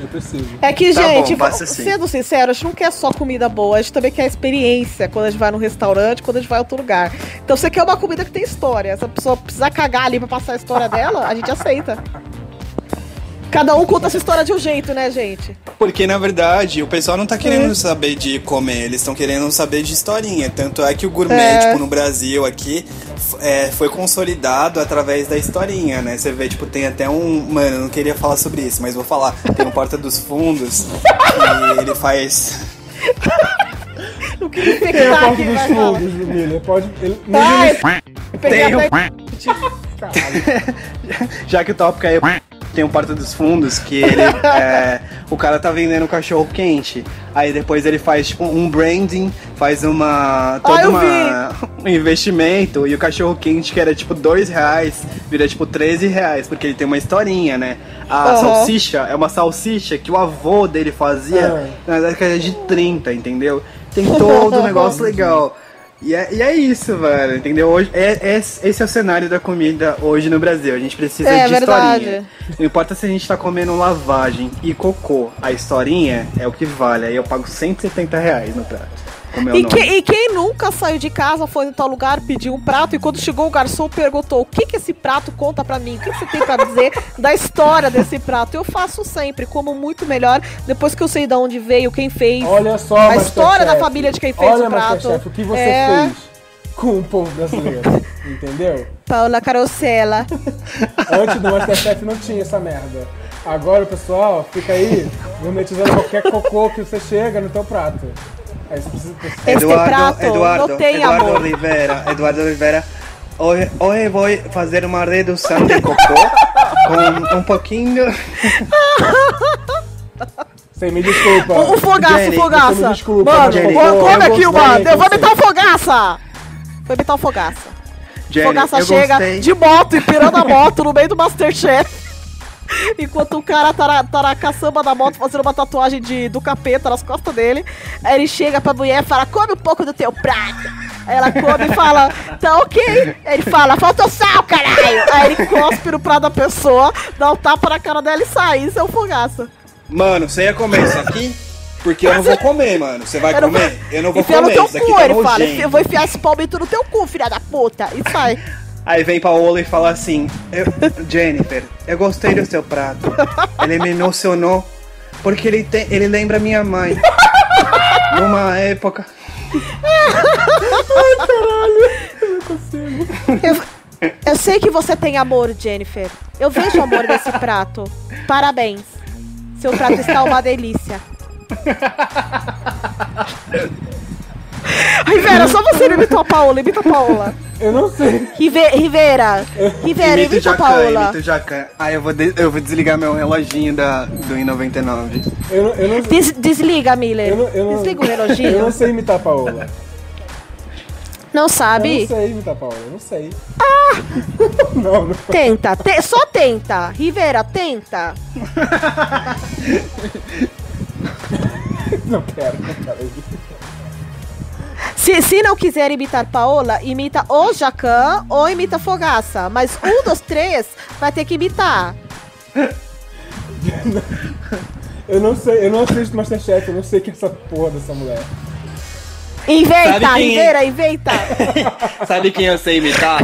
Eu preciso. É que, Tá gente, bom, sendo sincero, a gente não quer só comida boa, a gente também quer experiência quando a gente vai num restaurante, quando a gente vai a outro lugar. Então você quer uma comida que tem história. Se a pessoa precisar cagar ali pra passar a história dela, a gente aceita. Cada um conta essa história de um jeito, né, gente? Porque, na verdade, o pessoal não tá querendo saber de comer, eles estão querendo saber de historinha. Tanto é que o gourmet, É. tipo, no Brasil aqui, é, foi consolidado através da historinha, né? Você vê, tipo, tem até um... Mano, eu não queria falar sobre isso, mas vou falar. Tem o Porta dos Fundos, que ele faz... O que que Tem a tá parte aqui, dos fundos, Miller. Pode... Ele... Ai, peguei Tem um- até... Já que o tópico é tem o Porta dos Fundos, que ele é, o cara tá vendendo cachorro quente. Aí depois ele faz tipo um branding, faz uma. todo Ah, uma, um investimento, e o cachorro quente que era tipo dois reais, vira tipo 13 reais, porque ele tem uma historinha, né? A Aham. salsicha é uma salsicha que o avô dele fazia na década de 30, entendeu? Tem todo um negócio legal. E é, e é isso, velho, entendeu? Hoje, é, é- esse é o cenário da comida hoje no Brasil. A gente precisa É de verdade. historinha. Não importa se a gente tá comendo lavagem e cocô. A historinha é o que vale. Aí eu pago 170 reais no prato. Meu E, que- e quem nunca saiu de casa, foi em tal lugar, pediu um prato e quando chegou o garçom perguntou: o que, que esse prato conta pra mim? O que, que você tem pra dizer da história desse prato? Eu faço sempre, como muito melhor, depois que eu sei de onde veio, quem fez. Olha só, A história da família de quem fez Olha, o prato. Masterchef, o que você É. fez com o povo brasileiro. Entendeu? Paula Carosella. Antes do Masterchef não tinha essa merda. Agora o pessoal fica aí gourmetizando qualquer cocô que você chega no teu prato. Este prato não tem amor. Oliveira, Eduardo Oliveira. Hoje, hoje vou fazer uma redução de cocô com um pouquinho. Você me desculpa. O, o fogaça, Jenny, o fogaça. me desculpa, mano, Jenny, come aqui, mano. Eu vou imitar o fogaça. Vou imitar o fogaça. Jenny, fogaça chega gostei. de moto, empirando a moto no meio do Masterchef. Enquanto o cara tá na, tá na caçamba da moto fazendo uma tatuagem de, do capeta nas costas dele. Aí ele chega pra mulher e fala: Come um pouco do teu prato. Aí ela come e fala: Tá ok. Ele fala, faltou sal, caralho. Aí ele cospe no prato da pessoa, dá um tapa na cara dela e sai. Isso é um fogaça. Mano, você ia comer isso aqui? Porque eu não vou comer, mano. Você vai Eu não comer? Eu não vou Enfia no comer. teu Isso cu, tá ele fala. Eu vou enfiar esse palmito no teu cu, filha da puta. E sai. Aí vem Paola e fala assim: eu- Jennifer, eu gostei do seu prato. Ele me emocionou porque ele, tem, ele lembra minha mãe. Numa época. Eu, eu sei que você tem amor, Jennifer. Eu vejo amor nesse prato. Parabéns. Seu prato está uma delícia. Rivera, só você não imitou a Paola. Imita a Paola. Eu não sei. Rive, Rivera. Rivera, Imito o imita a Paola. imito o Jacan. Aí eu vou, de- eu vou desligar meu reloginho da, do I99. Eu não, eu não, Des- desliga, Miller. eu não, eu não, Desliga o Eu não reloginho. sei imitar a Paola. Não Eu sabe? não sei imitar a Paola, eu não sei. Ah! não, não. Tenta, te- só tenta. Rivera, tenta. Não quero, não quero. Se, se não quiser imitar Paola, imita ou Jacan ou imita Fogaça. Mas um dos três vai ter que imitar. Eu não sei, eu não assisto Masterchef, eu não sei quem é essa porra dessa mulher. Inventa, Sabe quem é? Rivera, inventa. Sabe quem eu sei imitar?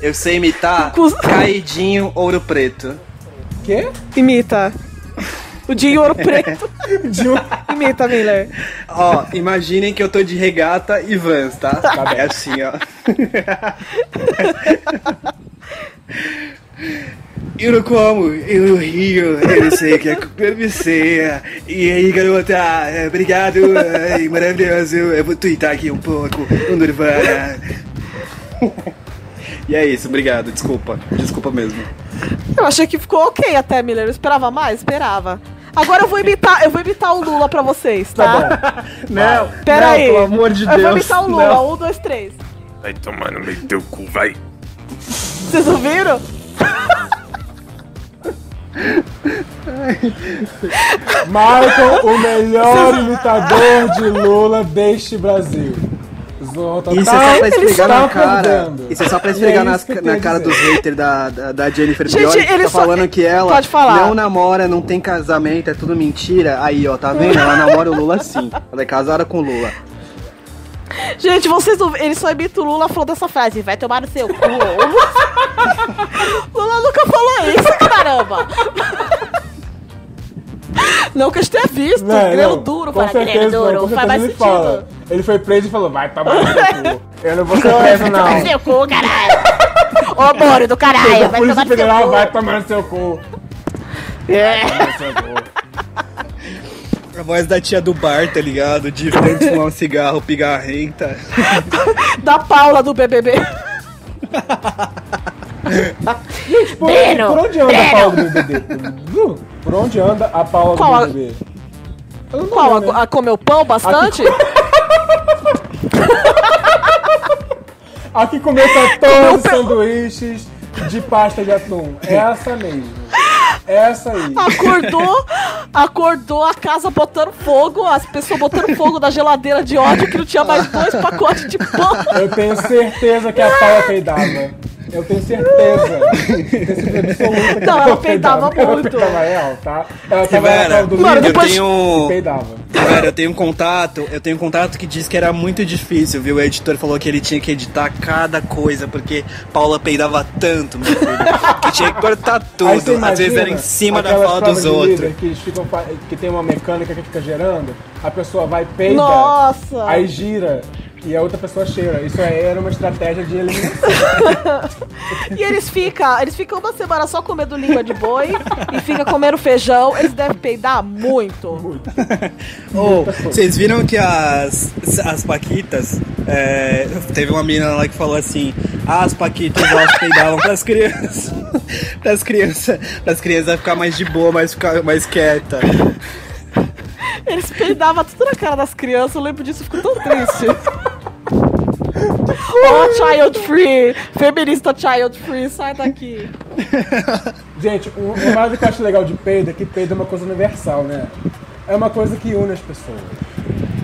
Eu sei imitar Cus- Caidinho Ouro Preto. Quê? Imita. O de ouro preto. De um... Imita, Miller. Ó, imaginem que eu tô de regata e vans, tá? bem. É assim, ó. Eu não como, eu rio, eu não sei o que acontecer. E aí, garota, é, obrigado, ai, maravilhoso. Eu vou twittar aqui um pouco, um Nirvana. E é isso, obrigado, desculpa, desculpa mesmo. Eu achei que ficou ok até, Miller. Eu esperava mais? Esperava. Agora eu vou imitar, eu vou imitar o Lula pra vocês, tá? Tá Não, Pera não, aí. pelo amor de eu Deus. vou imitar o Lula. não. Um, dois, três. Vai tomar no meio do teu cu, vai. Vocês ouviram? bom. Michael, o melhor imitador de Lula deste Brasil. Total. Isso é só pra esfregar Está na cara. Isso é só pra esfregar é nas- na cara dizer. dos haters da, da, da Jennifer Gente, que tá só- falando que ela Pode falar. não namora, não tem casamento, é tudo mentira. Aí, ó, tá vendo? Ela namora o Lula sim. Ela é casada com o Lula. Gente, vocês não... Ele só imita o Lula falando essa frase. Vai tomar no seu cu. Lula nunca falou isso, caramba. Não que eu tenha visto. Não, grelo não, duro. com Fala, grelo certeza, duro. Faz mais ele sentido. fala. Ele foi preso e falou, vai tomar no seu cu. Eu não vou ser preso, não. Vai tomar no seu cu, caralho. Ô, Moro do caralho. Vai Polícia tomar no seu Federal cu. vai tomar no seu cu. É. No seu cu. A voz da tia do bar, tá ligado? De fumar um cigarro pigarrenta. Da Paula do BBB. Por, Breno, por onde anda Breno. a Paula do BBB? Por, onde anda a Paula Qual a- do BBB? Não Qual? lembro, né? A, a comeu pão bastante? A que comeu Comeu 14 pe- sanduíches de pasta de atum. Essa mesmo. Essa aí. Acordou, acordou a casa botando fogo, as pessoas botando fogo na geladeira de ódio que não tinha mais dois pacotes de pão. Eu tenho certeza que a Paula peidava. Eu tenho certeza. Tenho certeza absoluta que Não, ela peidava Ela muito. peidava real, tá? Ela tava do Mano, eu depois- e tenho. peidava. Cara, eu tenho um contato, eu tenho um contato que diz que era muito difícil, viu? O editor falou que ele tinha que editar cada coisa, porque Paula peidava tanto, meu filho, que tinha que cortar tudo. Às vezes era em cima da fala dos outros. Que, eles ficam, que tem uma mecânica que fica gerando, a pessoa vai peida, Nossa! aí gira e a outra pessoa cheira. Isso aí era uma estratégia de eliminação. E eles ficam, eles ficam uma semana só comendo língua de boi e ficam comendo feijão. Eles devem peidar muito. Ô, vocês viram que as, as Paquitas, é, teve uma menina lá que falou assim, ah, as Paquitas elas peidavam pras crianças, pras crianças, pras crianças ficar mais de boa, mais, ficar mais quieta. Eles peidavam tudo na cara das crianças. Eu lembro disso, eu fico tão triste. Oh, child free! Feminista child free, sai daqui. Gente, um- uma coisa que eu acho legal de peido é que peido é uma coisa universal, né? É uma coisa que une as pessoas.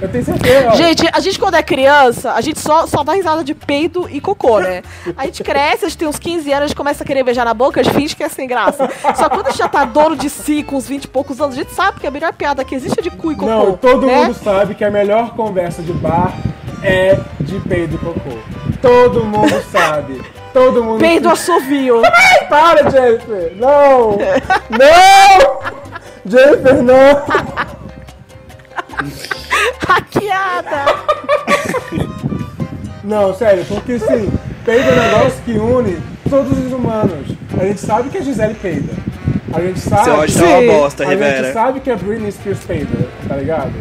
Eu tenho certeza. ó. Gente, a gente quando é criança, a gente só, só dá risada de peido e cocô, né? A gente cresce, a gente tem uns 15 anos, a gente começa a querer beijar na boca, a gente finge que é sem graça. Só quando a gente já tá dono de si, com uns 20 e poucos anos, a gente sabe que a melhor piada que existe é de cu e cocô. Não, todo né? mundo sabe que a melhor conversa de bar é de peido e cocô. Todo mundo sabe. Todo mundo. Peido assovio. Ai, para, Jennifer! Não! Não! Jennifer, não! Hackeada. Não, sério, porque sim, peido é um negócio que une todos os humanos. A gente sabe que a Gisele peida. A gente sabe. Você acha Sim. uma bosta, a gente Rivera. sabe que a Britney Spears peida, tá ligado?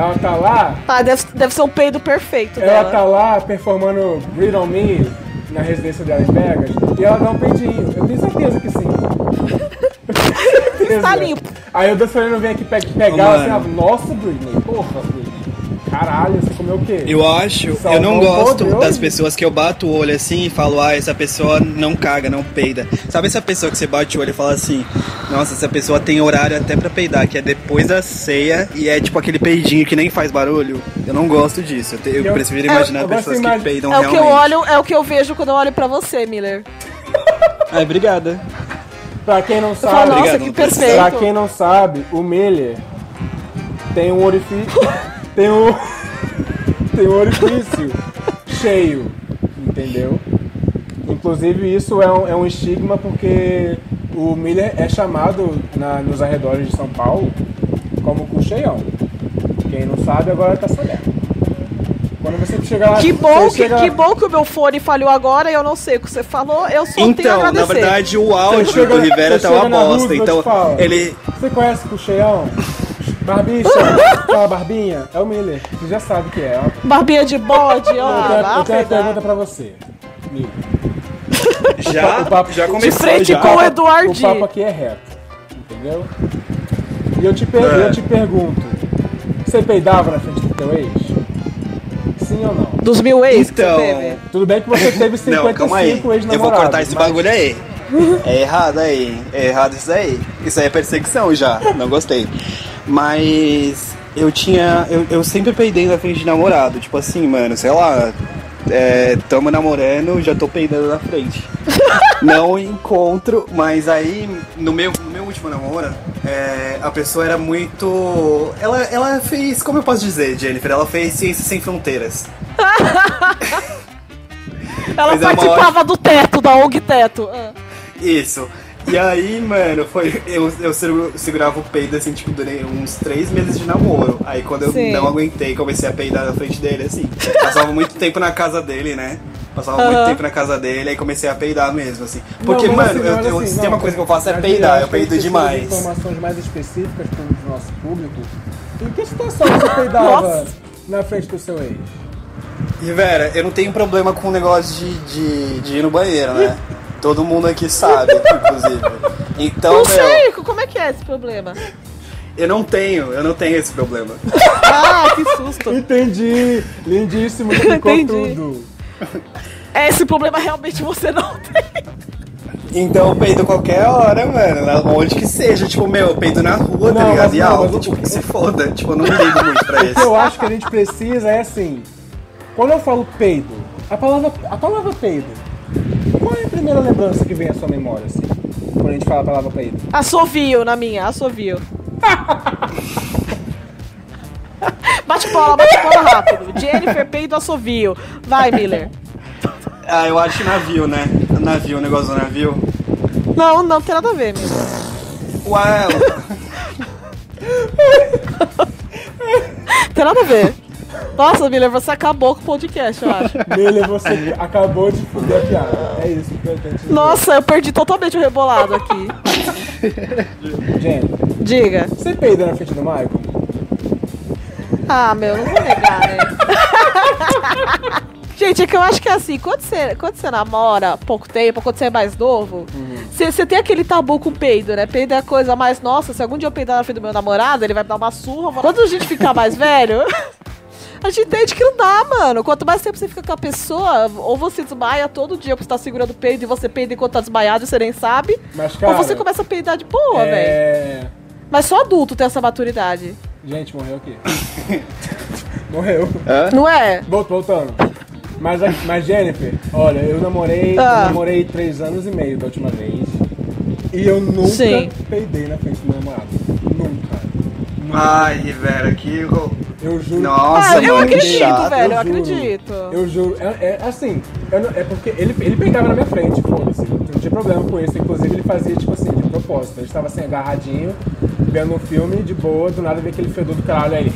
Ela tá lá, Ah, deve, deve ser um peido perfeito ela dela. tá lá performando Breathe on Me na residência dela em Vegas e ela dá um peidinho. Eu tenho certeza que sim. Certeza. Tá limpo. Aí o Dançarino vem aqui pe- pegar Ô, ela assim, nossa, Britney, porra, Britney. Caralho, você comeu o quê? Eu acho, eu não gosto podre das hoje. pessoas que eu bato o olho assim e falo, ah, essa pessoa não caga, não peida. Sabe essa pessoa que você bate o olho e fala assim, nossa, essa pessoa tem horário até pra peidar, que é depois da ceia e é tipo aquele peidinho que nem faz barulho? Eu não gosto disso. Eu, te- eu Eu- prefiro eu- imaginar eu pessoas que peidam É o que realmente. eu olho, é o que eu vejo quando eu olho pra você, Miller. Ai, obrigada. Pra quem não falo, sabe, nossa, Obrigado, que perfeito. pra quem não sabe, o Miller tem um orifício. tem um. tem um orifício cheio, entendeu? Inclusive isso é um, é um estigma porque o Miller é chamado na- nos arredores de São Paulo como cu cheião. Quem não sabe agora tá sabendo. Quando você chegar lá, Que bom você que, chega- que bom que o meu fone falhou agora e eu não sei o que você falou. Eu só tenho a Então, na agradecer. verdade, o áudio chega- do Rivera tá uma bosta. Roosevelt Então, ele. Você conhece o cheião? Barbicha, aquela barbinha, é o Miller. Você já sabe o que é. ó. Barbinha de bode, ó. eu tenho, eu tenho uma pergunta pra você. Miller. Já, O papo- já de começou. frente já. com o O Eduardi. papo aqui é reto, entendeu? E eu te, per- É. eu te pergunto, você peidava na frente do teu ex? Sim ou não? Dos mil ex Então, que você teve. Tudo bem que você teve 55 Não, calma aí. ex-namorados. Eu vou cortar esse mas- bagulho aí. É errado aí. É errado isso aí. Isso aí é perseguição já. Não gostei. Mas eu tinha. Eu, eu sempre peidei na frente de namorado. Tipo assim, mano, sei lá. É, tamo namorando, já tô peidando na frente. Não encontro, mas aí no meu, no meu último namoro, é, a pessoa era muito. Ela, ela fez, como eu posso dizer, Jennifer? Ela fez Ciências Sem Fronteiras. Ela Mas é participava do teto, da ONG Teto. Ah. Isso. E aí, mano, foi. Eu, eu segurava o peido assim, tipo, durei uns três meses de namoro. Aí quando eu Sim. não aguentei, comecei a peidar na frente dele, assim. Passava muito tempo na casa dele, né? Passava Aham. muito tempo na casa dele, aí comecei a peidar mesmo, assim. Porque, Não, mano, assim, eu, eu- assim, se tem uma coisa que eu faço é peidar, eu peido demais. informações mais específicas para o nosso público. Em que situação você peidava Nossa. na frente do seu ex? Rivera, eu não tenho problema com o negócio de, de, de ir no banheiro, né? Todo mundo aqui sabe, inclusive. Então, Não meu, sei, como é que é esse problema? eu não tenho, eu não tenho esse problema. Ah, que susto. Entendi! Lindíssimo, explicou Entendi. tudo. É, Esse problema realmente você não tem. Então eu peido qualquer hora, mano. Onde que seja. Tipo, meu, eu peido na rua, tá Não, ligado? mas E não, alto, mas o- tipo, que se foda. Tipo, eu não ligo muito pra O que eu isso. acho que a gente precisa é assim. Quando eu falo peido, a palavra, a palavra peido, qual é a primeira lembrança que vem à sua memória, assim? Quando a gente fala a palavra peido? Assovio na minha, assovio. bate bola, bate bola rápido. Jennifer peido assovio. Vai, Miller. Ah, eu acho navio, né? Navio, o negócio do navio. Não, não tem nada a ver, Miller. Uau! Tem nada a ver. Nossa, Miller, você acabou com o podcast, eu acho. Miller, você acabou de fuder a piada. É isso que eu. Nossa, eu perdi totalmente o rebolado aqui. Gente, Diga. você peida na frente do Michael? Ah, meu, não vou negar, né? Gente, é que eu acho que é assim, quando você, quando você namora pouco tempo, quando você é mais novo, você, você tem aquele tabu com peido, né? Peido é a coisa mais, nossa, se algum dia eu peidar na frente do meu namorado, ele vai me dar uma surra. Quando a gente ficar mais velho, a gente entende que não dá, mano. Quanto mais tempo você fica com a pessoa, ou você desmaia todo dia porque você tá segurando o peido e você peida enquanto tá desmaiado e você nem sabe, Mas, cara, ou você começa a peidar de boa, velho. é... Mas só adulto tem essa maturidade. Gente, morreu aqui. Morreu. Não é? Voltando. Mas, mas Jennifer, olha, eu namorei, Ah. eu namorei três anos e meio da última vez. E eu nunca Sim. peidei na frente do meu namorado. Nunca. Ai, Rivera, que. Eu juro. Nossa, Ah, eu mano, acredito, chato. velho, eu juro. acredito. Eu juro. É, é assim, eu não- é porque ele, ele peidava na minha frente, foda-se. Não tinha problema com isso. Inclusive ele fazia, tipo assim, de propósito. Ele estava assim, agarradinho, vendo um filme de boa, do nada vem aquele fedor do caralho aí.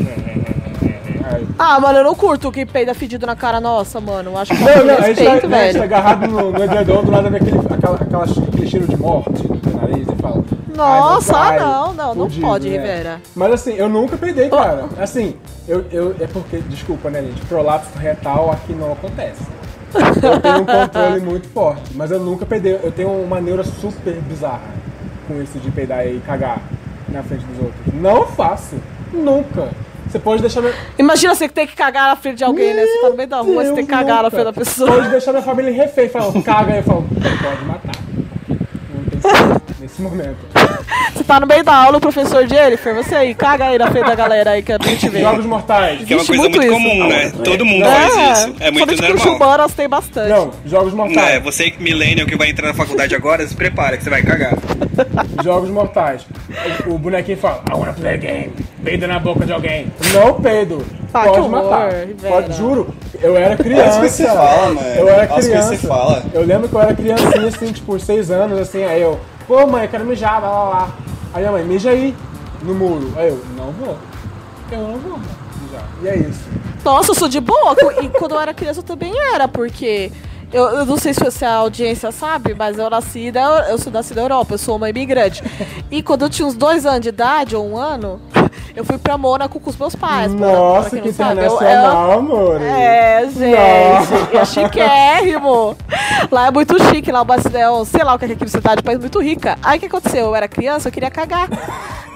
Ah, mano, eu não curto que peida fedido na cara nossa, mano. Eu acho que Não, falta não, gente, tá, respeito, né, a gente tá velho. agarrado no, no edredom, do lado vem aquele, aquela, aquela, aquele cheiro de morte no nariz e fala. Nossa, "Ai, meu pai, não, não, não fudido, pode, né?" Rivera. Mas assim, eu nunca peidei, cara. Assim, eu, eu, é porque, desculpa, né, gente, prolapso retal aqui não acontece. Eu tenho um controle muito forte, mas eu nunca peidei. Eu tenho uma neura super bizarra com isso de peidar e cagar na frente dos outros. Não faço. Nunca. Você pode deixar meu... Imagina você que tem que cagar na frente de alguém, né? Você tá no meio da rua, você tem que cagar na frente da pessoa. Pode deixar minha família refém, falando, caga aí, eu falo, pode matar. Não tem nesse momento. Você tá no meio da aula, o professor Jennifer, você aí, caga aí na frente da galera aí que a gente vê. Jogos mortais. Que é uma coisa muito muito, comum, né? Todo mundo É, faz isso. É muito normal. humanas tem bastante. Não, jogos É, mortais. você millennial que vai entrar na faculdade agora, se prepara que você vai cagar. Jogos mortais. O, o bonequinho fala, I wanna play a game. Peida na boca de alguém. Não peido. Ah, Pode horror, matar. Pode, juro. Eu era criança. que você fala, mano. Eu era Olha coisas que criança. você fala. Eu lembro que eu era criancinha, assim, tipo, seis anos, assim, aí eu, pô mãe, eu quero mijar, lá, lá, lá. Aí minha mãe, mija aí, no muro. Aí eu, não vou. Eu não vou mijar. E é isso. Nossa, eu sou de boa. E quando eu era criança eu também era, porque. Eu, eu não sei se você- a audiência sabe, mas eu nasci da, eu sou nasci da Europa, eu sou uma imigrante. E quando eu tinha uns dois anos de idade, ou um ano, eu fui pra Mônaco com os meus pais. Mônaco, pra Nossa, quem que não sabe, eu- internacional, amor. É, gente, é chiquérrimo. Lá é muito chique, lá o Bastidão, sei lá o que é aquilo, cidade, país muito rica. Aí o que aconteceu? Eu era criança, eu queria cagar.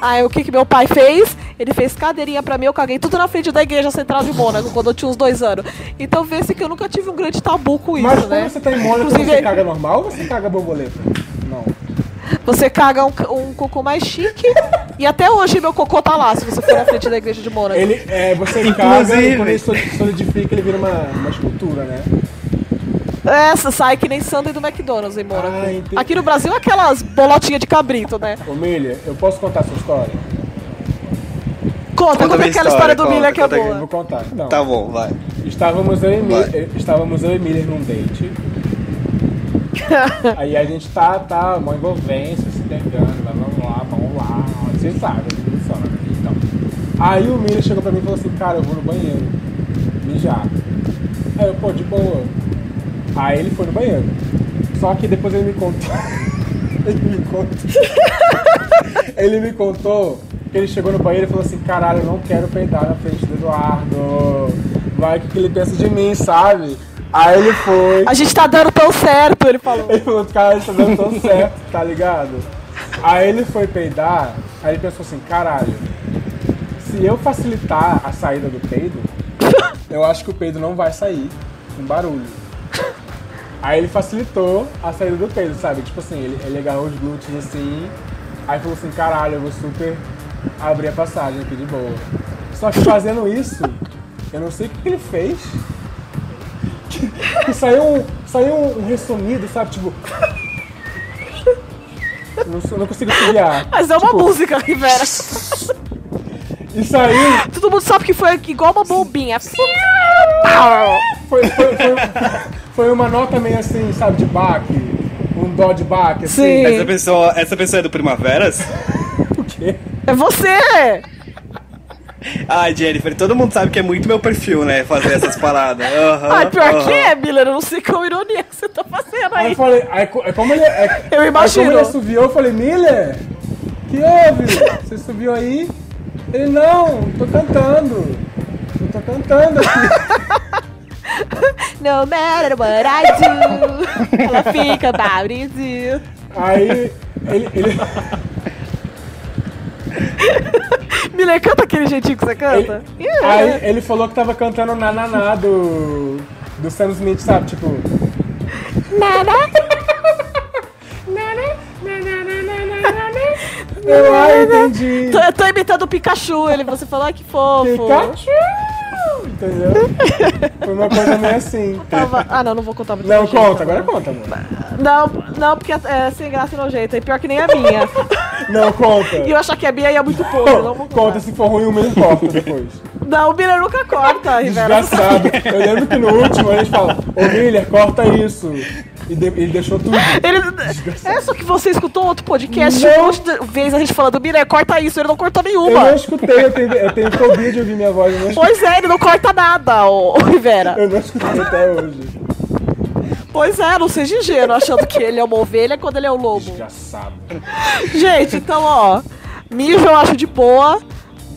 Aí o que, que meu pai fez? Ele fez cadeirinha pra mim, eu caguei tudo na frente da igreja central de Mônaco, quando eu tinha uns dois anos. Então vê-se que eu nunca tive um grande tabu com isso, Mas quando né? você tá em Mônaco, Inclusive, você caga normal ou você caga borboleta? Não. Você caga um, um cocô mais chique. e até hoje meu cocô tá lá, se você for na frente da igreja de Mônaco. Ele, é, você caga Inclusive. e quando ele soli- solidifica, ele vira uma, uma escultura, né? Essa sai que nem Sunday do McDonald's em Mônaco. Ah. Aqui no Brasil é aquelas bolotinhas de cabrito, né? Ô, Milha, eu posso contar a sua história? Conta, Conta conta aquela história, história do Milha que é aqui. Eu boa. vou contar. Não. Tá bom, vai. Estávamos eu e. Miller, estávamos eu e Miller num date. Aí a gente tá, tá, uma envolvência, se pegando, vamos lá. Você sabe, a gente funciona, né? Então. Aí o Miller chegou pra mim e falou assim, cara, eu vou no banheiro. Mijar. Aí eu, pô, de boa. Aí ele foi no banheiro. Só que depois ele me contou. ele me contou. ele me contou que ele chegou no banheiro e falou assim, caralho, eu não quero peidar na frente do Eduardo. Vai o que ele pensa de mim, sabe? Aí ele foi. A gente tá dando tão certo, ele falou. Ele falou, cara, isso tá dando tão certo, tá ligado? Aí ele foi peidar, aí ele pensou assim, caralho, se eu facilitar a saída do peido, eu acho que o peido não vai sair com barulho. Aí ele facilitou a saída do peido, sabe? Tipo assim, ele, ele agarrou os glúteos assim, aí falou assim, caralho, eu vou super abrir a passagem aqui de boa. Só que fazendo isso, eu não sei o que ele fez. Que saiu um, saiu um, um ressonido, sabe? Tipo. Eu Não, não consigo seguir. Mas é uma tipo, música, Rivera. E saiu. Todo mundo sabe que foi igual uma bombinha. Foi, foi, foi, foi uma nota meio assim, sabe, de baque. Um dó de baque, assim. Sim. Essa pessoa, essa pessoa é do Primaveras? O quê? É você! Ai, Jennifer, todo mundo sabe que é muito meu perfil, né? Fazer essas paradas. Aham, Ai, pior aham. que é, Miller. Eu não sei qual ironia que você tá fazendo Aí aí. eu falei, aí, aí como ele. é- Eu Aí imagino. como ele assoviou, eu falei, Miller, que houve? Você subiu aí? Ele, não, tô cantando. Eu tô cantando aqui. No matter what I do, ela fica about it. Aí ele. ele Miller, canta aquele jeitinho que você canta. Ele, aí ele falou que tava cantando Nananá do. do Sam Smith, sabe? Tipo. Eu ah, entendi. Tô, eu tô imitando o Pikachu, ele, você falou, ai que fofo. Pikachu! Entendeu? Foi uma coisa meio assim. Tava- Ah, não, não vou contar muito Não, nojento conta, agora conta, amor. Não, não, porque é sem graça e nojenta. E pior que nem a minha. Não, conta. E eu achar que a minha ia muito pouco. Não. Conta se for ruim, o Miller corta depois. não o Miller nunca corta, Rivera. Desgraçado. Eu lembro que no último a gente fala, ô Miller, corta isso. E de- ele deixou tudo. Ele, é só que você escutou outro podcast, Não. um monte de vezes a gente falando, Miller, corta isso, ele não cortou Eu nenhuma. não escutei, eu tenho, eu tenho fobia de ouvir minha voz. Eu Pois é, ele não corta nada, ô, ô Rivera. eu não escutei até hoje. Pois é, não seja ingênuo achando que ele é uma ovelha quando ele é o lobo. Desgraçado. Gente, então, ó, mijo eu acho de boa.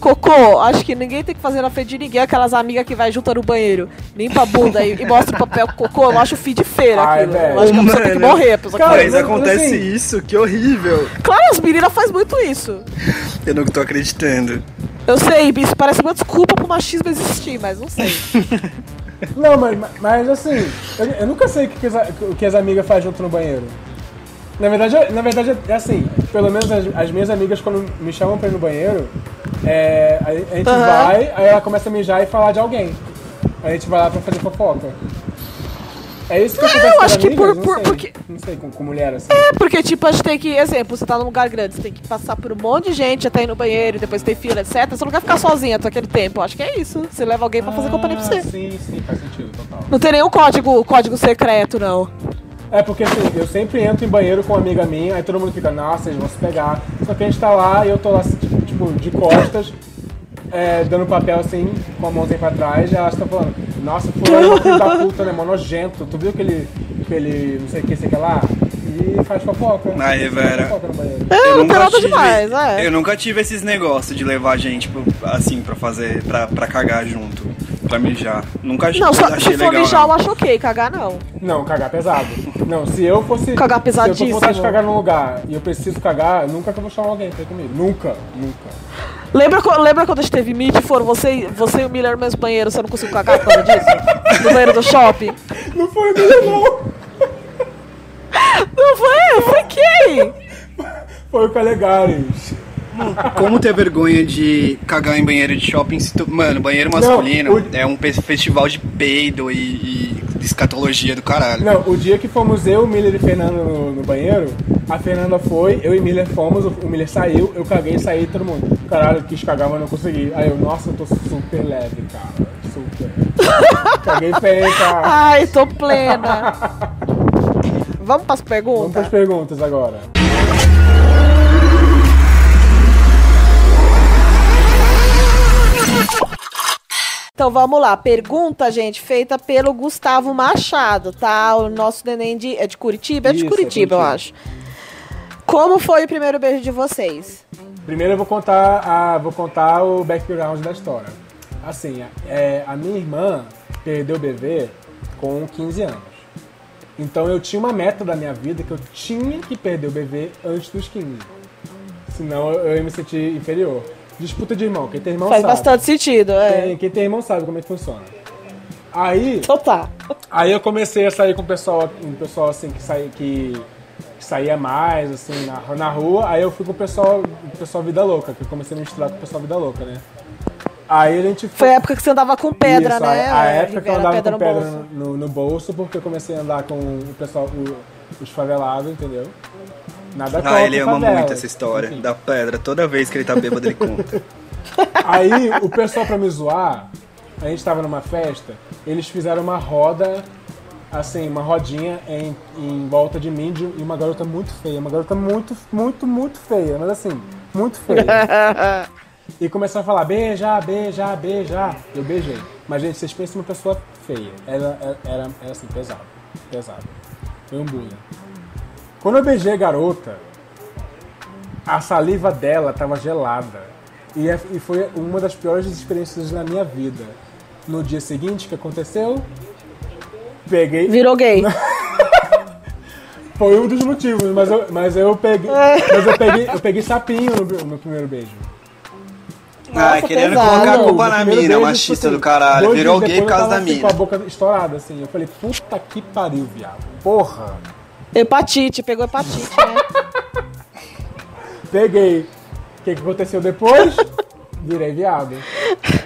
Cocô, acho que ninguém tem que fazer na frente de ninguém. Aquelas amigas que vai junto no banheiro, limpa a bunda e, e mostra o papel com cocô. Eu acho fim de feira Ai, aquilo. velho. Eu acho que a pessoa tem que morrer. Que Cara. Mas acontece assim- isso, que horrível. Claro, as meninas fazem muito isso. Eu não tô acreditando. Eu sei, isso parece uma desculpa pro machismo existir, mas não sei. Não, mas, mas assim, eu, eu nunca sei o que, que as, o que as amigas fazem junto no banheiro. Na verdade, é- na verdade é assim, pelo menos as, as minhas amigas quando me chamam pra ir no banheiro, é, a, a gente Aham. vai, aí ela começa a mijar e falar de alguém. Aí a gente vai lá pra fazer fofoca. É isso que acontece eu com as acho que por- não por- sei. porque- Não sei, com, com mulher assim. É, porque, tipo, a gente tem que, exemplo, você tá num lugar grande, você tem que passar por um monte de gente até ir no banheiro, depois tem fila, etc. Você não quer ficar sozinha todo aquele tempo. Eu acho que é isso. Você leva alguém pra fazer companhia pra Ah, você. Sim, sim, faz sentido, total. Não tem nenhum código, código secreto, não. É porque assim, eu sempre entro em banheiro com uma amiga minha, aí todo mundo fica, nossa, eles vão se pegar. Só que a gente tá lá e eu tô lá, tipo, tipo, de costas, é, dando papel assim, com a mãozinha pra trás, e elas estão falando, nossa, fulano é filho da puta, né, mó nojento. Tu viu que ele, que ele, não sei o que, sei o que lá? E faz fofoca. Fofoca no banheiro. É, Eu nunca tive- demais, é. Eu nunca tive esses negócios de levar gente pro- assim pra fazer, pra, pra cagar junto, pra mijar. Nunca achei, Não, só, achei se for legal. mijar, eu não. acho ok, cagar não. Não, cagar pesado. Não, se eu fosse. Cagar Se eu pesadíssimo. tô com vontade de cagar num lugar e eu preciso cagar, nunca que eu vou chamar alguém pra ir comigo. Nunca, nunca. Lembra, lembra quando a gente teve meet e foram você, você e o Miller no mesmo banheiro, você não conseguiu cagar por causa disso? No banheiro do shopping? Não foi mesmo, não. Não foi? Foi quem? Foi o Calegares. Como ter vergonha de cagar em banheiro de shopping? se tu- Mano, banheiro masculino o- é um festival de peido e, e escatologia do caralho. Não, o dia que fomos eu, Miller e Fernando no, no banheiro, a Fernanda foi, eu e Miller fomos, o, Miller saiu, eu caguei e saí todo mundo. Caralho, quis cagar, mas não consegui. Aí eu, nossa, eu tô super leve, cara. Super. caguei feio, cara. Ai, tô plena. Vamos pras Vamos perguntas? pras perguntas agora. Então vamos lá. Pergunta, gente, feita pelo Gustavo Machado, tá? O nosso neném de, é de Curitiba? É de Isso, é Curitiba, eu Curitiba. acho. Como foi o primeiro beijo de vocês? Primeiro eu vou contar, a, vou contar o background da história. Assim, é, a minha irmã perdeu o bebê com 15 anos. Então eu tinha uma meta da minha vida que eu tinha que perder o bebê antes dos 15. Senão eu, eu ia me sentir inferior. Disputa de irmão, quem tem irmão Faz sabe. bastante sentido, é. Quem, quem tem irmão sabe como é que funciona. Aí, Então tá. Aí eu comecei a sair com o pessoal, um pessoal assim que, saía, que, que saía mais, assim, na, na rua. Aí eu fui com o pessoal, o pessoal Vida Louca, que eu comecei a me misturar com o pessoal Vida Louca, né? Aí a gente Foi a época que você andava com pedra, Isso, né? A, a época que eu Rivera, andava com pedra no bolso. no, no bolso, porque eu comecei a andar com o pessoal, o- os favelados, entendeu? Nada contra Ah, ele ama favela. muito essa história Enfim. da pedra. Toda vez que ele tá bêbado, ele conta. Aí o pessoal pra me zoar, a gente tava numa festa, eles fizeram uma roda, assim, uma rodinha em, em volta de mim de- e uma garota muito feia, uma garota muito, muito, muito feia, mas assim, muito feia. E começaram a falar, beija, beija, beija. Eu beijei. Mas, gente, vocês pensam uma pessoa feia. Ela era, era, era assim, pesado. Pesado. Foi um bullying. Quando eu beijei a garota, a saliva dela tava gelada. E, é- e foi uma das piores experiências da minha vida. No dia seguinte, o que aconteceu? Peguei. Virou gay. Foi um dos motivos, mas eu, mas eu peguei. Mas eu peguei, eu peguei sapinho no, meu primeiro beijo. Ai, querendo pesado. colocar a culpa na mina, beijo, machista tipo assim, do caralho. Virou gay por causa da assim, mina. Com a boca estourada, assim. Eu falei, puta que pariu, viado. Porra. Hepatite, pegou hepatite, né? Peguei. O que, que aconteceu depois? Virei viado.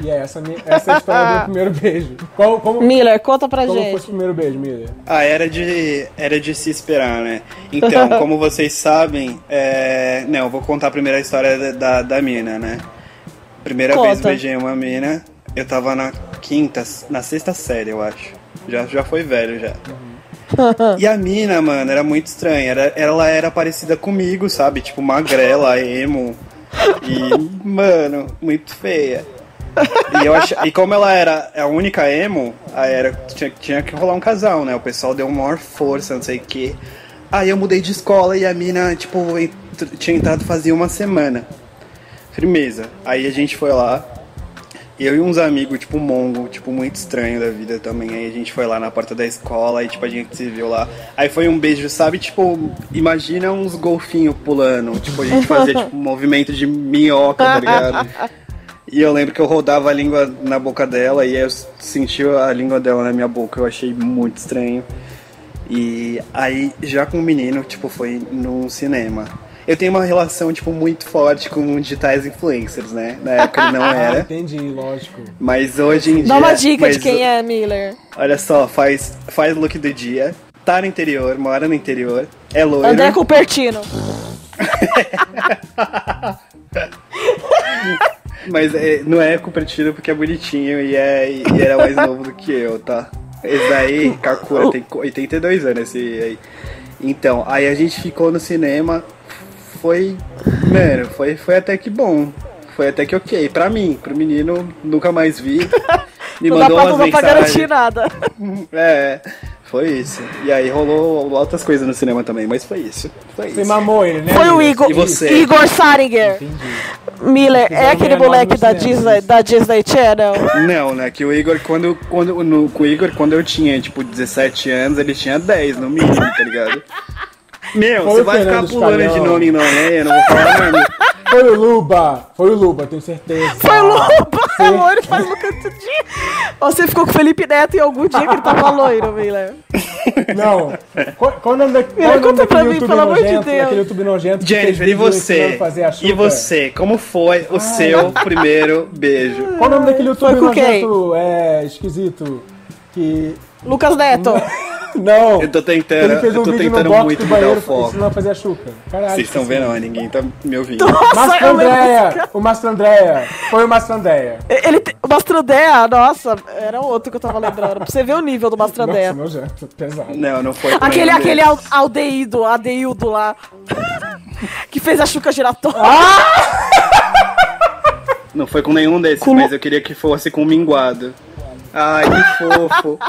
E é essa, essa é a história do meu primeiro beijo. Qual, como, Miller, conta pra como foi gente. esse primeiro beijo, Miller? Ah, era de, era de se esperar, né? Então, como vocês sabem, é... não, eu vou contar primeiro a história da, da, da mina, né? Primeira vez Conta. beijei uma mina, eu tava na quinta, na sexta série, eu acho. Já, já foi velho já. E a mina, mano, era muito estranha. Era, ela era parecida comigo, sabe? Tipo, magrela, emo. E, mano, muito feia. E, eu ach... e como ela era a única emo, aí era, tinha, tinha que rolar um casal, né? O pessoal deu maior força, não sei o quê. Aí eu mudei de escola e a mina, tipo, ent- tinha entrado fazia uma semana. Firmeza. Aí a gente foi lá. Eu e uns amigos, tipo, mongo, tipo, muito estranho da vida também. Aí a gente foi lá na porta da escola e, tipo, a gente se viu lá. Aí foi um beijo, sabe? Tipo, imagina uns golfinhos pulando. Tipo, a gente fazia, tipo, um movimento de minhoca, tá ligado? E eu lembro que eu rodava a língua na boca dela e aí eu senti a língua dela na minha boca. Eu achei muito estranho. E aí, já com o menino, tipo, foi num cinema. Eu tenho uma relação, tipo, muito forte com digitais influencers, né? Na época ele não Ah, era. entendi, lógico. Mas hoje em dia. Dá uma dica de quem é Miller. Olha só, faz, faz look do dia. Tá no interior, mora no interior. É loiro. André Cupertino. Mas é, não é Cupertino porque é bonitinho e, é, e era mais novo do que eu, tá? Esse daí, Kakura, tem 82 anos esse aí. Então, aí a gente ficou no cinema. Foi. Mano, foi, foi até que bom. Foi até que ok. Pra mim, pro menino, nunca mais vi. Me Não dá mandou pra, umas não dá pra garantir mensagens. nada. É, foi isso. E aí rolou outras coisas no cinema também, mas foi isso. Foi Você isso. mamou ele, né? Foi o? Igor, E você? Igor Saringer. Miller, é aquele moleque da Disney, da Disney Channel. Não, né? Que o Igor, quando. quando no, com o Igor, quando eu tinha, tipo, 17 anos, ele tinha 10, no mínimo, tá ligado? Meu, Foi você o vai ficar Fernando pulando de nome em nome, né? Eu não vou falar nada. Foi o Luba! Foi o Luba, tenho certeza. Foi louco, loiro, faz no canto de... Você ficou com o Felipe Neto em algum dia que ele tava loiro, Miller. Não. Qual, qual o nome da, qual o nome conta pra daquele mim, pelo amor de? Deus. Aquele YouTube nojento Jennifer, e você? E você? Como foi o seu primeiro beijo? Qual o nome daquele YouTube nojento é, esquisito? Que. Lucas Neto. Não! Eu tô tentando, Ele fez um eu tô vídeo no tentando box muito do mudar banheiro o foco. ensinando a fazer a chuca. Caralho. Vocês estão vendo, ninguém tá me ouvindo. Nossa, Mastro Andréia! O Mastro Andréia! Foi o Mastro Andréia. Ele, te- o Mastrodea, nossa, era outro que eu tava lembrando. Pra você ver o nível do Nossa, Mastrodea. nojento, pesado. Não, não foi Aquele, nenhum aquele al- aldeído, adeildo lá. que fez a chuca giratória. Não foi com nenhum desses, Com- mas eu queria que fosse com o minguado. Ai, que fofo.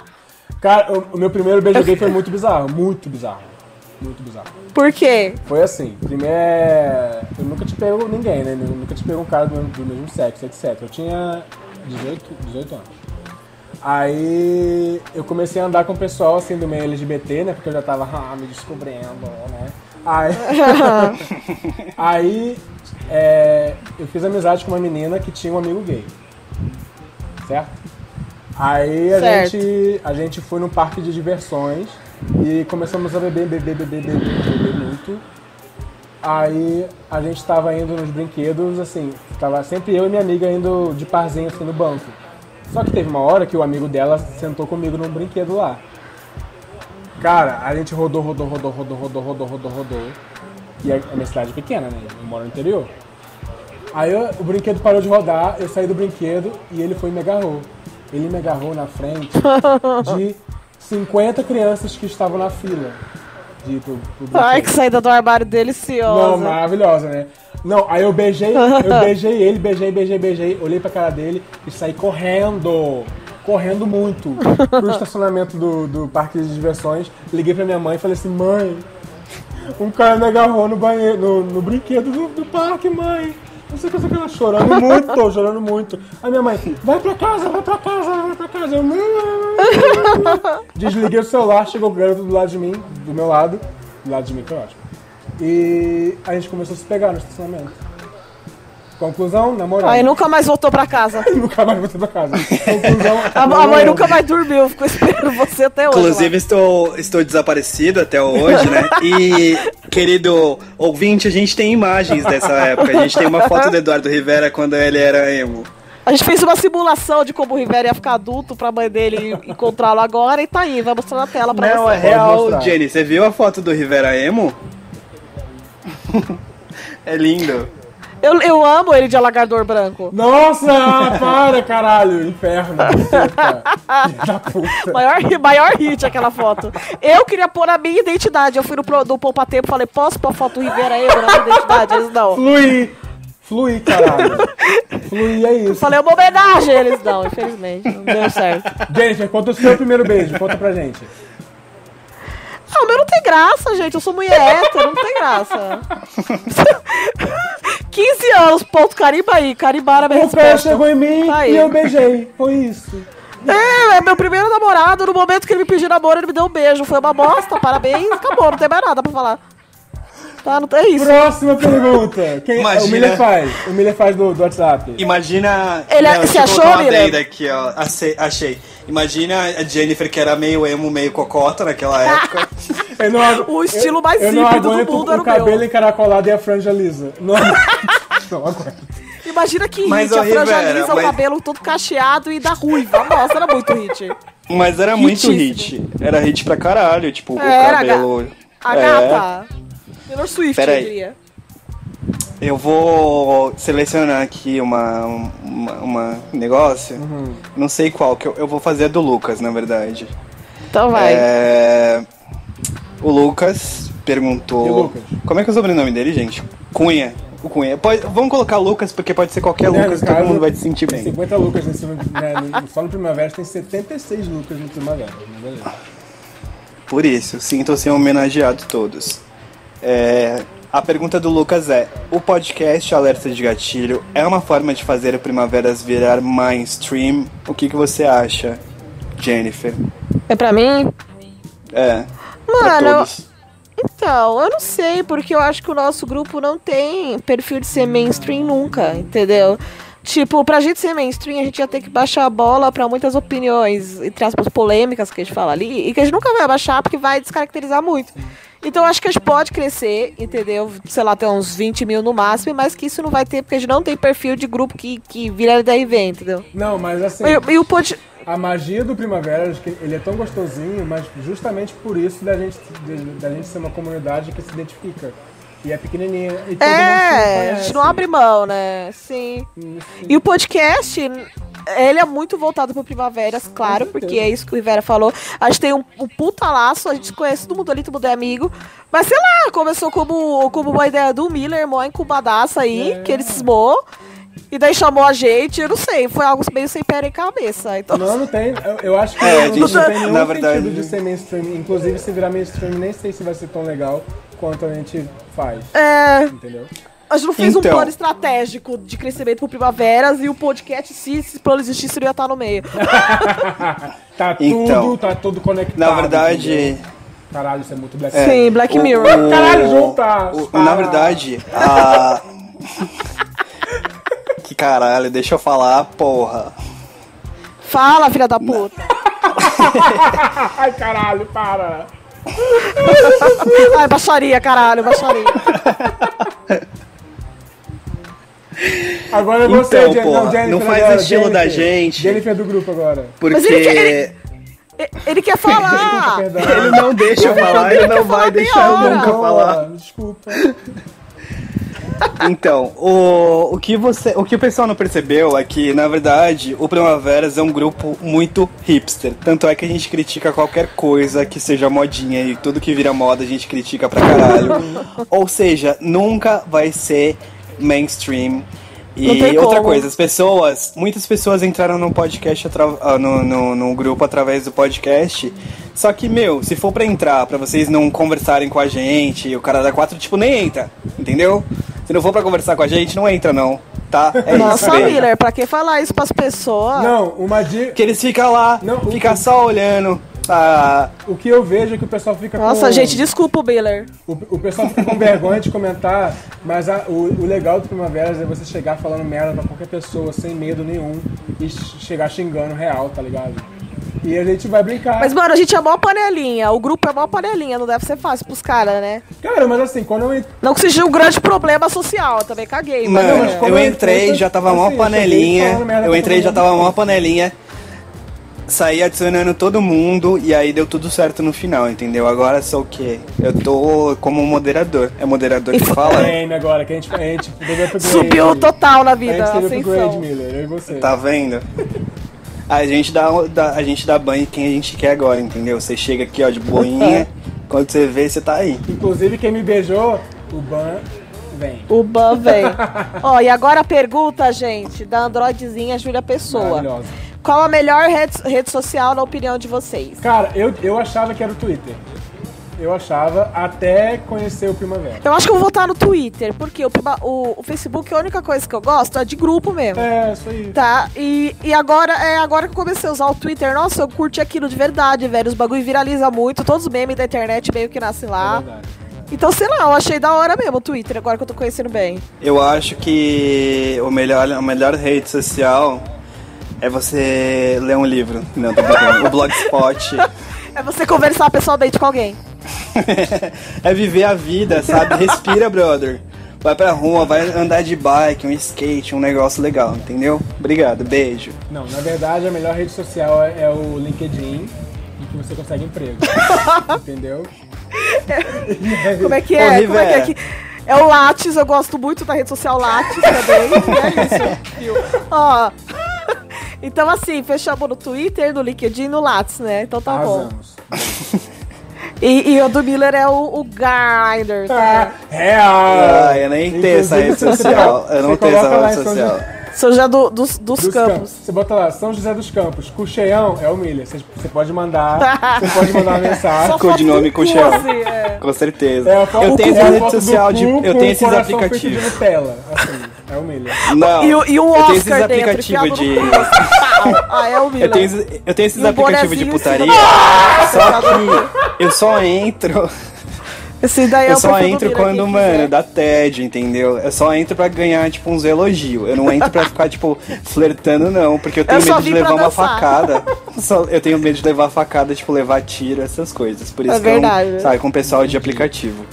Cara, o, o meu primeiro beijo gay foi muito bizarro. Muito bizarro. Muito bizarro. Por quê? Foi assim, primeiro Eu nunca te pego ninguém, né? Eu nunca te pego um cara do, mesmo- do mesmo sexo, etc. Eu tinha 18, 18 anos. Aí eu comecei a andar com o pessoal assim do meio LGBT, né? Porque eu já tava ah, me descobrindo, né? Aí, aí é, eu fiz amizade com uma menina que tinha um amigo gay. Certo? Aí a Certo. gente, a gente foi num parque de diversões e começamos a beber, beber, beber, beber, beber muito. Aí a gente tava indo nos brinquedos, assim, tava sempre eu e minha amiga indo de parzinho assim no banco. Só que teve uma hora que o amigo dela sentou comigo num brinquedo lá. Cara, a gente rodou, rodou, rodou, rodou, rodou, rodou, rodou, rodou. E a minha cidade é pequena, né? Eu moro no interior. Aí eu- o brinquedo parou de rodar, eu saí do brinquedo e ele foi e me agarrou. Ele me agarrou na frente de 50 crianças que estavam na fila. De pro, pro Ai, que saída do armário Não, deliciosa. maravilhosa, né? Não, aí eu beijei, eu beijei ele, beijei, beijei, beijei, olhei pra cara dele e saí correndo. Correndo muito pro estacionamento do, do parque de diversões. Liguei pra minha mãe e falei assim, mãe, um cara me agarrou no banheiro, no, no brinquedo do, do parque, mãe. Não sei o que, não sei que, ela chorando muito, chorando muito. Aí minha mãe, vai pra casa, vai pra casa, vai pra casa. Eu. Desliguei o celular, chegou o garoto do lado de mim, do meu lado, do lado de mim, que é ótimo. E a gente começou a se pegar no estacionamento. Conclusão, namorado. Aí nunca mais voltou pra casa. Nunca mais voltei pra casa. Conclusão, A, a mãe nunca mais dormiu, ficou esperando você até hoje. Inclusive, lá. estou, estou desaparecido até hoje, né? E, querido ouvinte, a gente tem imagens dessa época. A gente tem uma foto do Eduardo Rivera quando ele era emo. A gente fez uma simulação de como o Rivera ia ficar adulto pra mãe dele encontrá-lo agora e tá aí, vai mostrar na tela pra Não, você. é real, mostrar. Jenny. Você viu a foto do Rivera Emo? é lindo. Eu, eu amo ele de alagador branco. Nossa, para, caralho. Inferno. puta. Maior, maior hit aquela foto. Eu queria pôr a minha identidade. Eu fui no, no Poupa Tempo e falei, posso pôr a foto do Rivera aí na minha identidade? Eles não. Flui. Flui, caralho. Flui, é isso. Falei, uma homenagem. Eles não, infelizmente. Não deu certo. Jennifer, conta o seu primeiro beijo. Conta pra gente. Ah, o meu não tem graça, gente. Eu sou mulher hétero, não tem graça. 15 anos, ponto, carimba aí. Carimbaram a minha O pé resposta. chegou em mim Tá e eu beijei. Foi isso. É, é meu primeiro namorado. No momento que ele me pediu namoro, ele me deu um beijo. Foi uma bosta, parabéns. Acabou, não tem mais nada pra falar. Tá, não é isso. Próxima pergunta. Quem, Imagina. O Miller faz. O Miller faz do, do WhatsApp. Imagina. Ele- Não, você deixa eu achou, uma adenda aqui, ó. Achei, achei. Imagina a Jennifer, que era meio emo, meio cocota naquela época. Eu não O estilo mais eu, eu não hippie do mundo o era o cabelo meu. encaracolado e a franja lisa. Não, não aguento. Imagina que Mas, hit, a franja lisa, o mas- cabelo todo cacheado e da ruiva. Nossa, era muito hit. Mas era muito Hitíssimo. hit. Era hit pra caralho, tipo, Era, o cabelo. A É. gata. Taylor Swift, Pera eu aí. diria. Eu vou selecionar aqui uma, uma, uma negócio. Não sei qual, que eu, eu vou fazer a do Lucas, na verdade. Então vai. É, O Lucas perguntou. Lucas? Como é que é o sobrenome dele, gente? Cunha. O Cunha. Pode- vamos colocar Lucas, porque pode ser qualquer Né, Lucas, no todo caso, mundo vai se sentir Tem bem. 50 Lucas nesse, né, só no Primavera tem 76 Lucas no Primavera. beleza. Por isso, sintam-se homenageados todos. É, a pergunta do Lucas é: o podcast Alerta de Gatilho é uma forma de fazer o Primaveras virar mainstream? O que, que você acha, Jennifer? É pra mim? É. Mano, todos. Então, eu não sei, porque eu acho que o nosso grupo não tem perfil de ser mainstream nunca, entendeu? Tipo, pra gente ser mainstream, a gente ia ter que baixar a bola pra muitas opiniões, entre aspas, polêmicas que a gente fala ali, e que a gente nunca vai abaixar porque vai descaracterizar muito. Então, acho que a gente pode crescer, entendeu? Sei lá, ter uns 20 mil no máximo, mas que isso não vai ter, porque a gente não tem perfil de grupo que, que vira DRV, entendeu? Não, mas assim, E, e o pod... a magia do Primavera, acho que ele é tão gostosinho, mas justamente por isso da gente, da gente ser uma comunidade que se identifica. E é pequenininha. E É, a gente não abre mão, né? Sim. E o podcast, ele é muito voltado para primaveras, claro, porque é isso que o Rivera falou. A gente tem um, um puta laço, a gente conhece todo mundo ali, todo mundo é amigo. Mas sei lá, começou como, como uma ideia do Miller, mó incubadaça aí, que ele cismou. E daí chamou a gente, eu não sei, foi algo meio sem pé nem cabeça. Então, Não, não tem. Eu, eu acho que É, não, a gente, não tem nenhum na verdade- sentido de ser mainstream. Inclusive, se virar mainstream, nem sei se vai ser tão legal quanto a gente faz. é, Entendeu? A gente não fez Então. um plano estratégico de crescimento pro primaveras e o podcast, se esse plano existisse, ele ia estar no meio. Tá tudo, Então, tá tudo conectado. Na verdade. entendeu? Caralho, isso é muito Black é, Sim, Black o- Mirror. o- Caralho, junta! o- Para. na verdade, a. que caralho, deixa eu falar, porra. Fala, filha da puta. Ai, caralho, para! Ai, baixaria, caralho, baixaria. Agora é você, Então, porra, Jennifer não faz agora, o estilo da Jennifer. gente. Jennifer do grupo agora. Porque. Mas ele quer- Ele quer falar. Perdão. Ele não deixa eu falar, ele não vai deixar eu nunca falar. Desculpa. Então, o, o, que você, o que o pessoal não percebeu é que, na verdade, o Primaveras é um grupo muito hipster. Tanto é que a gente critica qualquer coisa que seja modinha e tudo que vira moda a gente critica pra caralho. Ou seja, nunca vai ser mainstream. E outra coisa, as pessoas, muitas pessoas entraram no podcast, ah, no, no, no grupo através do podcast. Só que, meu, se for pra entrar, pra vocês não conversarem com a gente, o cara da 4, tipo, nem entra, entendeu? Se não for pra conversar com a gente, não entra não, tá? É Nossa, isso. Miller, pra que falar isso pras pessoas? Não, uma dica. Que eles ficam lá, Não, ficam só olhando. Ah, O que eu vejo é que o pessoal fica Nossa, com... gente, desculpa o Miller. O, o pessoal fica com vergonha de comentar, mas a- o, o legal do Primaveras é você chegar falando merda pra qualquer pessoa sem medo nenhum e ch- chegar xingando real, tá ligado? E a gente vai brincar. Mas, mano, a gente é mó panelinha. O grupo é mó panelinha. Não deve ser fácil pros caras, né? Cara, mas assim, quando eu entrei. Não que seja um grande problema social. Eu também caguei. Mas, Mano, mas como eu eu entrei, entrei, já tava assim, mó eu cheguei panelinha. Eu entrei, todo já tava mó panelinha. Saí adicionando todo mundo e aí deu tudo certo no final, entendeu? Agora sou o quê? Eu tô como moderador. É moderador que fala? Game agora, que a gente, a gente subiu total na A vida. gente teve upgrade, Ascensão. Miller, eu e você. Tá vendo? A gente dá, dá- a gente dá banho em quem a gente quer agora, entendeu? Você chega aqui, ó, de boinha. Quando você vê, você tá aí. Inclusive, quem me beijou, o Ban vem. O Ban vem. Ó, e agora a pergunta, gente, da Androidzinha Júlia Pessoa. Maravilhosa. Qual a melhor rede, rede social na opinião de vocês? Cara, eu, eu achava que era o Twitter. Eu achava até conhecer o Primavera. Eu acho que eu vou votar no Twitter, porque o, prima- o, o Facebook, a única coisa que eu gosto é de grupo mesmo. É, isso aí. Tá, e, e agora é agora que eu comecei a usar o Twitter, nossa, eu curti aquilo de verdade, velho. Os bagulho viraliza muito, todos os memes da internet meio que nascem É lá. verdade. então, sei lá, eu achei da hora mesmo o Twitter, agora que eu tô conhecendo bem. Eu acho que o melhor, a melhor rede social é você ler um livro. Não, tô brincando. O Blogspot. É você conversar pessoalmente com alguém. é viver a vida, sabe? Respira, brother. Vai pra rua, vai andar de bike, um skate, um negócio legal, entendeu? Obrigado, beijo. Não, na verdade, a melhor rede social é, é o LinkedIn, em que você consegue emprego. Entendeu? Como é que Ô, é? Como é que é Rivera. que... É o Lattes, eu gosto muito da rede social Lattes também. é isso, viu? Ó. Então, assim, fechamos no Twitter, no LinkedIn e no Lattes, né? Então tá bom. Arrasamos. E, e o do Miller é o, o Grindr. Ah, Tá? real! Ah, eu nem tenho essa rede social. Eu não tenho essa rede em São. José do, dos, dos, dos campos. Você bota lá, São José dos Campos, Cucheião é o Miller. Você, você pode mandar, você pode mandar uma mensagem. Codinome foto do cu, Cuchel. assim, é. Com certeza. É foto, eu tenho essa rede social de. Eu tenho esses aplicativos. de Nutella, assim, é o Miller. Não. E, o- e o eu tenho esses Oscar aplicativos de. Ah, é o Miller. Eu tenho, esses- eu tenho esses aplicativos de putaria. Só que eu só entro. Esse daí é Eu o só entro quando, mano, quiser. dá TED, entendeu? Eu só entro pra ganhar, tipo, uns elogios. Eu não entro pra ficar, tipo, flertando, não. Porque eu tenho só medo de levar uma facada. Só- eu tenho medo de levar facada, tipo, levar tiro, essas coisas. Por isso É que eu verdade. não saio com o pessoal de aplicativo.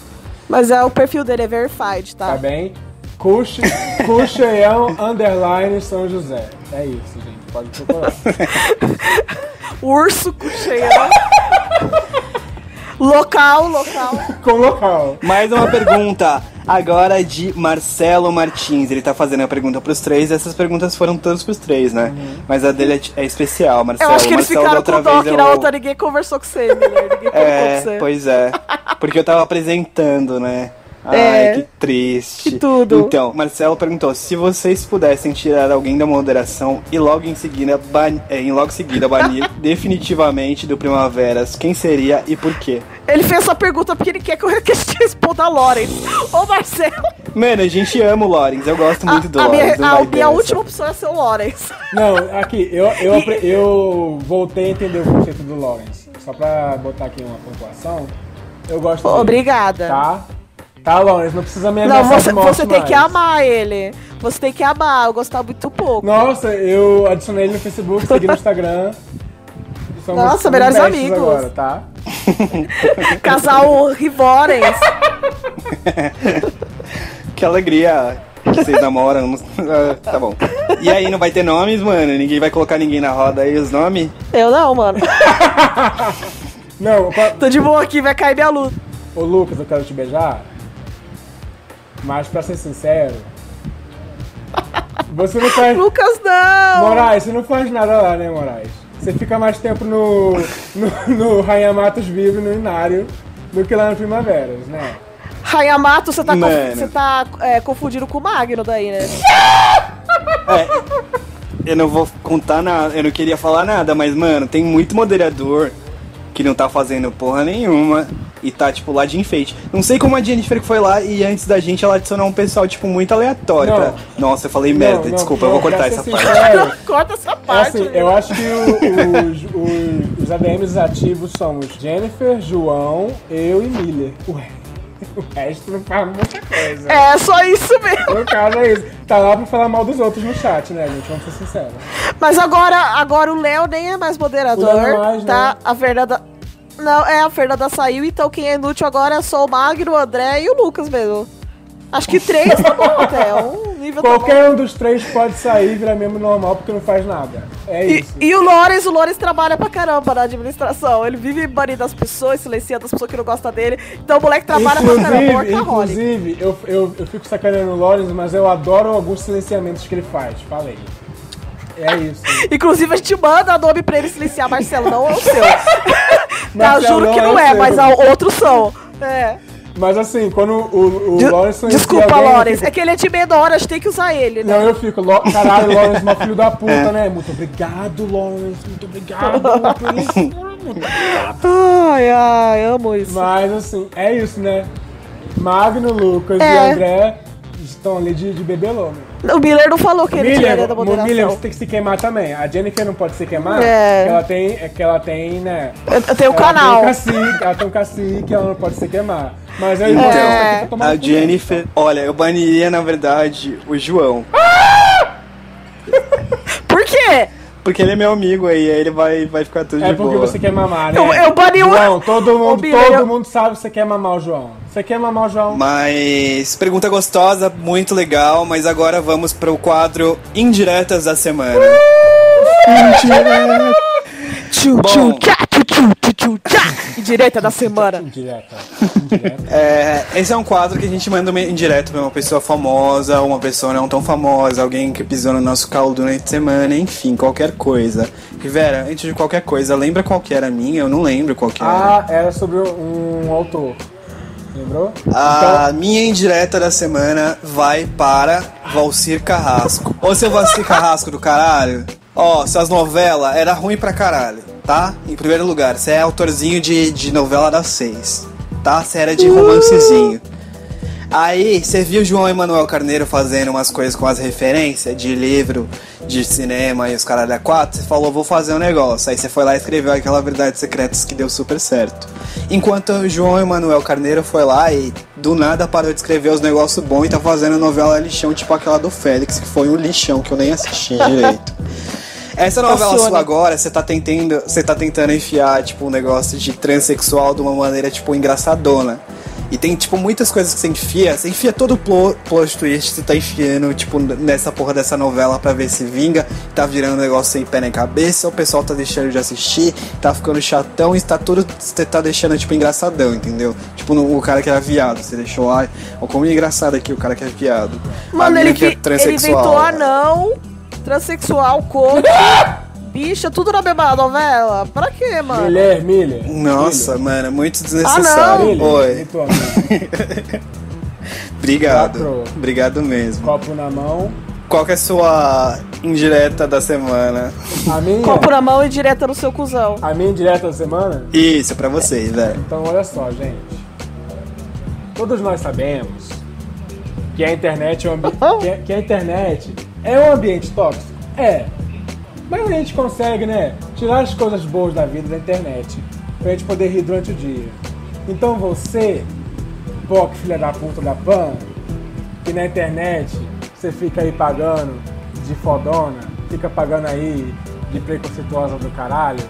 Mas é o perfil dele é verified, tá? Tá bem? Cuche, Cucheião Underline São José. É isso, gente. Pode procurar. Urso com cheião. Local, local. Com local. Mais uma pergunta. Agora de Marcelo Martins. Ele tá fazendo a pergunta pros três. Essas perguntas foram todas pros três, né? Mas a dele é, é especial, Marcelo. Eu acho que eles Marcelo, ficaram outra com que eu- na outra ninguém conversou com você, Miller. Ninguém colocou É, com você. pois é. Porque eu tava apresentando, né? Ai, É. que triste. Que tudo. Então, Marcelo perguntou: se vocês pudessem tirar alguém da moderação e logo em seguida, ban é, em logo seguida banir definitivamente do Primaveras, quem seria e por quê? Ele fez essa pergunta porque ele quer que eu responda a Loren. Ô, Marcelo, Mano, a gente ama o Lorenz, eu gosto muito do a, a minha, Lorenz. a minha última opção é ser o Lorenz. Não, aqui, eu, eu, apre- eu voltei a entender o conceito do Lawrence. Só pra botar aqui uma pontuação. Eu gosto dele. Obrigada. Tá? Tá, Lawrence, não precisa me Não, ameaçar você, você tem mais. que amar ele. Você tem que amar. Eu gostava muito pouco. Nossa, eu adicionei ele no Facebook, segui no Instagram. Somos- Nossa, melhores amigos. Agora, tá? Casal Rivorens. Que alegria que vocês namoram. Ah, tá bom. E aí, não vai ter nomes, mano? Ninguém vai colocar ninguém na roda aí os nomes? Eu não, mano. Não, Tô de boa aqui, vai cair minha luta. ô Lucas, eu quero te beijar. Mas pra ser sincero, você não faz. Lucas, não! Moraes, você não faz nada lá, né, Moraes? Você fica mais tempo no, no, no Rainha Matos Vivo no Inário do que lá no Primaveras, né? Hayamato, você tá, conf- Mano. você tá é, confundindo com o Magno daí, né? Eu não vou contar nada, eu não queria falar nada, mas, mano, tem muito moderador que não tá fazendo porra nenhuma e tá, tipo, lá de enfeite. Não sei como a Jennifer foi lá e antes da gente ela adicionou um pessoal, tipo, muito aleatório. Não. Pra... Nossa, eu falei merda, Não, não, desculpa, não, eu vou cortar essa parte. Corta essa É parte. assim, eu acho que o- os, os, os ADMs ativos somos Jennifer, João, eu e Miller. O, re- o resto não faz muita coisa. É só isso mesmo. No caso é isso. Tá lá pra falar mal dos outros no chat, né, gente? Vamos ser sinceros. Mas agora, agora o Léo nem é mais moderador, O Léo é mais, tá? né? A Fernanda... Não, é, a Fernanda saiu, então quem é inútil agora é só o Magno, o André e o Lucas mesmo. Acho que três tá bom até, um nível tá. Qualquer um dos três pode sair e virar membro normal porque não faz nada. É E, isso. e o Lores, o Lores trabalha pra caramba na administração. Ele vive banindo as pessoas, silenciando as pessoas que não gostam dele. Então o moleque trabalha pra caramba, Inclusive, workaholic. inclusive eu, eu, eu fico sacaneando o Lawrence, mas eu adoro alguns silenciamentos que ele faz. Falei. É isso. Inclusive, a gente manda nome pra ele silenciar, Marcelo, não é o seu. Marcelo juro que não é não o é, seu. mas a- outros são. É. Mas assim, quando o, o De- Lawrence Desculpa, alguém, eu Lores. fico- É que ele é de menor, a gente tem que usar ele, né? Não, eu fico, Lo- caralho, Lawrence, meu filho da puta, É. né? Muito obrigado, Lawrence, muito obrigado por isso. Ai, ai, amo isso. Mas assim, é isso, né? Magno, Lucas É. e André estão ali de, de bebelô, né? O Miller não falou que ele tinha Miller, da no Miller moderação. você tem que se queimar também. A Jennifer não pode se queimar, É. porque ela tem, é que ela tem, né? Eu, eu tenho ela canal. Tem um cacique, ela tem um cacique, ela não pode se queimar. Mas eu e você É. tomar A. Jennifer. Olha, eu baniria, na verdade, o João. Por quê? Porque ele é meu amigo aí, aí ele vai, vai ficar tudo É de porque boa. você quer mamar, né? Eu- eu bani o- João, todo mundo, Miller, todo eu- mundo sabe que você quer mamar o João. Você quer mamar o João? Mas pergunta gostosa, muito legal, mas agora vamos pro quadro Indiretas da Semana. Tchu, Bom. tchu, tchá, tchu, tchu, tchu, tchu, tchá. Direita da semana. Indireta. Indireta. É, esse é um quadro que a gente manda uma indireto pra uma pessoa famosa, uma pessoa não tão famosa, alguém que pisou no nosso calo durante a semana, enfim, qualquer coisa. Rivera, antes de qualquer coisa, lembra qual que era a minha? Eu não lembro qual que era. Ah, era sobre um autor. Lembrou? A minha indireta da semana vai para Valcir Carrasco. Ô seu Valcir Carrasco do caralho. Ó, suas novelas era ruim pra caralho, tá? Em primeiro lugar, você é autorzinho de, de novela das seis, tá? Você era de romancezinho. Aí, você viu o João Emanuel Carneiro fazendo umas coisas com as referências de livro, de cinema e os caras da quatro, você falou, vou fazer um negócio. Aí você foi lá e escreveu aquela Verdades Secretas que deu super certo. Enquanto o João Emanuel Carneiro foi lá e do nada parou de escrever os negócios bons e tá fazendo novela lixão, tipo aquela do Félix, que foi um lixão que eu nem assisti direito. Essa novela Passou, sua agora, você tá tentando, você tá tentando enfiar tipo um negócio de transexual de uma maneira tipo engraçadona. E tem tipo muitas coisas que você enfia, você enfia todo o plo- plot twist, você tá enfiando tipo nessa porra dessa novela pra ver se vinga, tá virando um negócio sem pé nem cabeça, o pessoal tá deixando de assistir, tá ficando chatão e tá tudo, você tá deixando tipo engraçadão, entendeu? Tipo no- o cara que era viado, você deixou lá, ó como é engraçado aqui o cara que é viado. Mano, ele, que é que, ele inventou anão, transexual, coach, bicha, tudo na mesma novela. Pra quê, mano? Miller, Miller. Nossa, mano, muito Ah, desnecessário. Miller. Oi, Miller, muito amigo. obrigado. Quatro. Obrigado mesmo. Copo na mão. Qual que é a sua indireta da semana? A minha, Copo na mão e direta no seu cuzão. a minha indireta da semana Isso, pra vocês, velho. Então, olha só, gente. Todos nós sabemos que a internet é um, ambi- que a- que a internet é um ambiente tóxico. É. Mas a gente consegue, né, tirar as coisas boas da vida da internet pra gente poder rir durante o dia. Então você, POC filha da puta da PAN, que na internet você fica aí pagando de fodona, fica pagando aí de preconceituosa do caralho,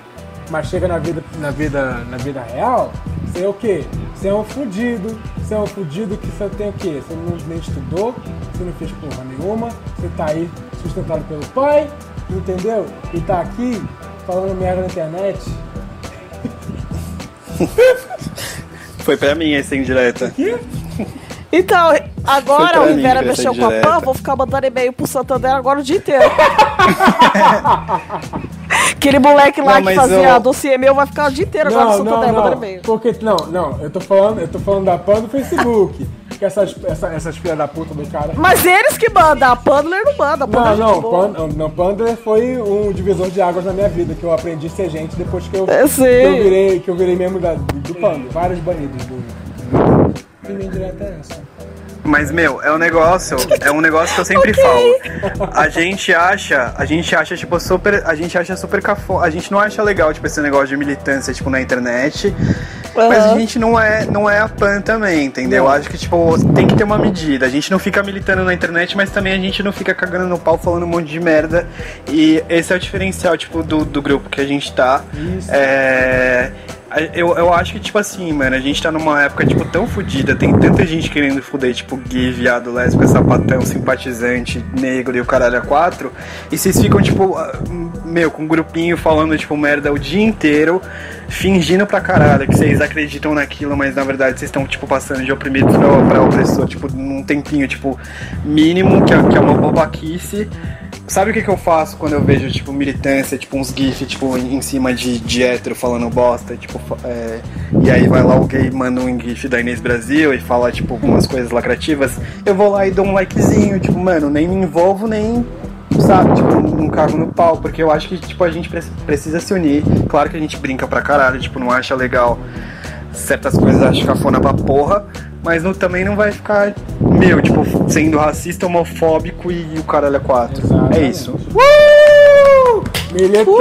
mas chega na vida, na vida, na vida real, você é o quê? Você é um fudido, você é um fudido que você tem o quê? Você não, nem estudou, você não fez porra nenhuma, você tá aí sustentado pelo pai, entendeu? E tá aqui falando merda na internet. Foi pra mim essa indireta. Então, agora o Rivera mexeu com a. PAN, vou ficar mandando e-mail pro Santander agora o dia inteiro. Aquele moleque lá Não, que fazia eu- dossiê meu vai ficar o dia inteiro agora no Não, não, Santander mandando não. e-mail. Porque, não, não, eu tô falando, eu tô falando da PAN do Facebook. Que essas, essa, essas filhas da puta do cara. Mas eles que mandam, a Pandler não manda. A Pandler Não, é não. Pan, não, Pandler foi um divisor de águas na minha vida, que eu aprendi a ser gente depois que eu, Eu sei. que eu virei, que eu virei membro da, do, Pandler. Vários banidos do. Minha indireta é essa. Mas, meu, é um negócio, é um negócio que eu sempre falo. A gente acha, a gente acha, tipo, super. A gente acha super cafo. A gente não acha legal, tipo, esse negócio de militância, tipo, na internet. Mas a gente não é, não é a PAN também, entendeu? Eu acho que, tipo, tem que ter uma medida. A gente não fica militando na internet, mas também a gente não fica cagando no pau falando um monte de merda. E esse é o diferencial, tipo, do, do grupo que a gente tá. Isso. É. Eu, eu acho que, tipo assim, mano, a gente tá numa época, tipo, tão fodida, tem tanta gente querendo foder, tipo, gay, viado, lésbica, sapatão, simpatizante, negro e o caralho a quatro, e vocês ficam, tipo, ah, meu, com um grupinho falando, tipo, merda o dia inteiro, fingindo pra caralho que vocês acreditam naquilo, mas na verdade vocês estão, tipo, passando de oprimidos pra, pra opressor, tipo, num tempinho, tipo, mínimo, que é, que é uma bobaquice. Sabe o que, que eu faço quando eu vejo, tipo, militância, tipo, uns gifs, tipo, em, cima de, de hétero falando bosta, tipo, é, e aí vai lá o gay, manda um gif da Inês Brasil e fala, tipo, algumas coisas lacrativas, eu vou lá e dou um likezinho, tipo, mano, nem me envolvo, nem, sabe, tipo, não cago no pau, porque eu acho que, tipo, a gente pre- precisa se unir, claro que a gente brinca pra caralho, tipo, não acha legal certas coisas, acho cafona pra porra, mas não- também não vai ficar, meu, tipo, sendo racista, homofóbico e o caralho é quatro. É Exatamente. isso. Uh! Militamos!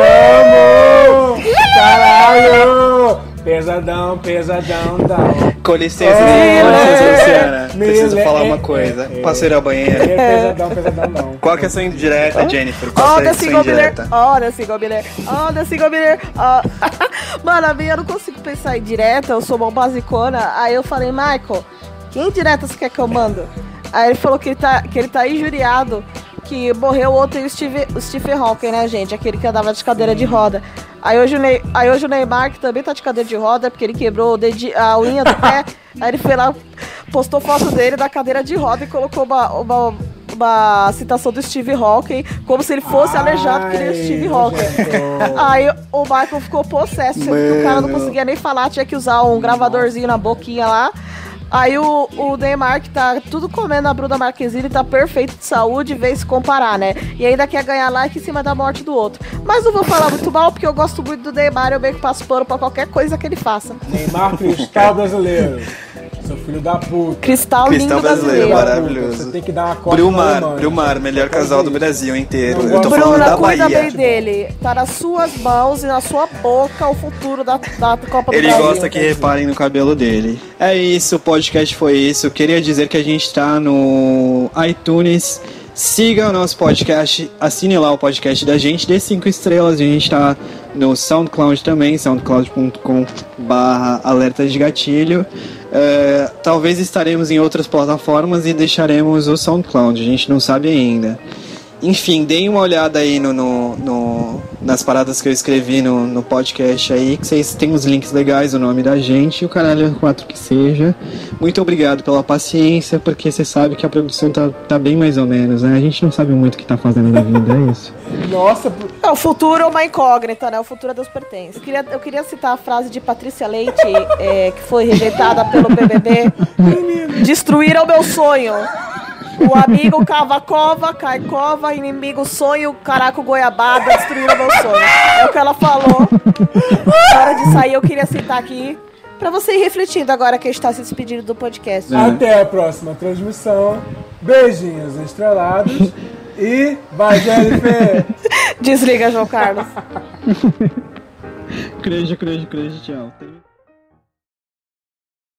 Caralho! Pesadão, pesadão, down. Com licença, É, com licença, é, Luciana. Preciso é, falar uma é, coisa. é, é. Passei na banheira. Pesadão, pesadão, não. Qual que é a sua indireta, Jennifer? Qual Ó, que é a sua indireta? Desse Gobbler. Ó. Mano, a minha eu não consigo pensar em direta, eu sou mó basicona. Aí eu falei, Michael, que indireta você quer que eu mando? Aí ele falou que ele tá, que ele tá injuriado que morreu ontem o Steve, o Stephen Hawking, né, gente? Aquele que andava de cadeira de roda. Aí hoje, o Ney, aí hoje o Neymar, que também tá de cadeira de roda, porque ele quebrou dedi- a unha do pé. aí ele foi lá, postou foto dele da cadeira de roda e colocou uma, uma, uma citação do Steve Hawking, como se ele fosse aleijado que nem o Steve Ai, Hawking. Aí o Michael ficou possesso, o cara não conseguia nem falar, tinha que usar um gravadorzinho na boquinha lá. Aí o, o Neymar, que tá tudo comendo a Bruna Marquezine, tá perfeito de saúde, veio se comparar, né? E ainda quer ganhar like em cima da morte do outro. Mas não vou falar muito mal, porque eu gosto muito do Neymar, eu meio que passo pano pra qualquer coisa que ele faça. Neymar Cristal brasileiro. Seu filho da puta. Cristal, Cristal lindo brasileiro, brasileiro. maravilhoso. Você tem que dar uma costa na Brumar. Brumar, melhor casal do Brasil inteiro. Eu tô gosto. falando Bruna, da cuida Bahia. bem dele. Tá nas suas mãos e na sua boca o futuro da, da Copa do Ele Brasil. gosta que reparem no cabelo dele. É isso, o podcast foi isso. Queria dizer que a gente tá no iTunes. Siga o nosso podcast, assine lá o podcast da gente, dê cinco estrelas. A gente tá no SoundCloud também, soundcloud.com barra alerta de gatilho. É, talvez estaremos em outras plataformas e deixaremos o SoundCloud, a gente não sabe ainda. Enfim, deem uma olhada aí no, no- no- nas paradas que eu escrevi no, no podcast aí, que vocês têm os links legais, o nome da gente e o caralho 4 que seja. Muito obrigado pela paciência, porque você sabe que a produção tá, tá bem mais ou menos, né? A gente não sabe muito o que tá fazendo na vida, é isso. Nossa, É, o futuro é uma incógnita, né? O futuro a Deus pertence. Eu queria, eu queria citar a frase de Patrícia Leite, é, que foi rejeitada pelo BBB. Destruíram meu sonho. O amigo cava cova, cai cova, inimigo sonho, caraco goiabada, destruíram meu sonho. É o que ela falou. Na hora de sair, eu queria citar aqui. Pra você ir refletindo agora que a gente tá se despedindo do podcast. até a próxima transmissão. Beijinhos estrelados. E vai, Jennifer! Desliga, João Carlos. Crede, crede, crede, tchau.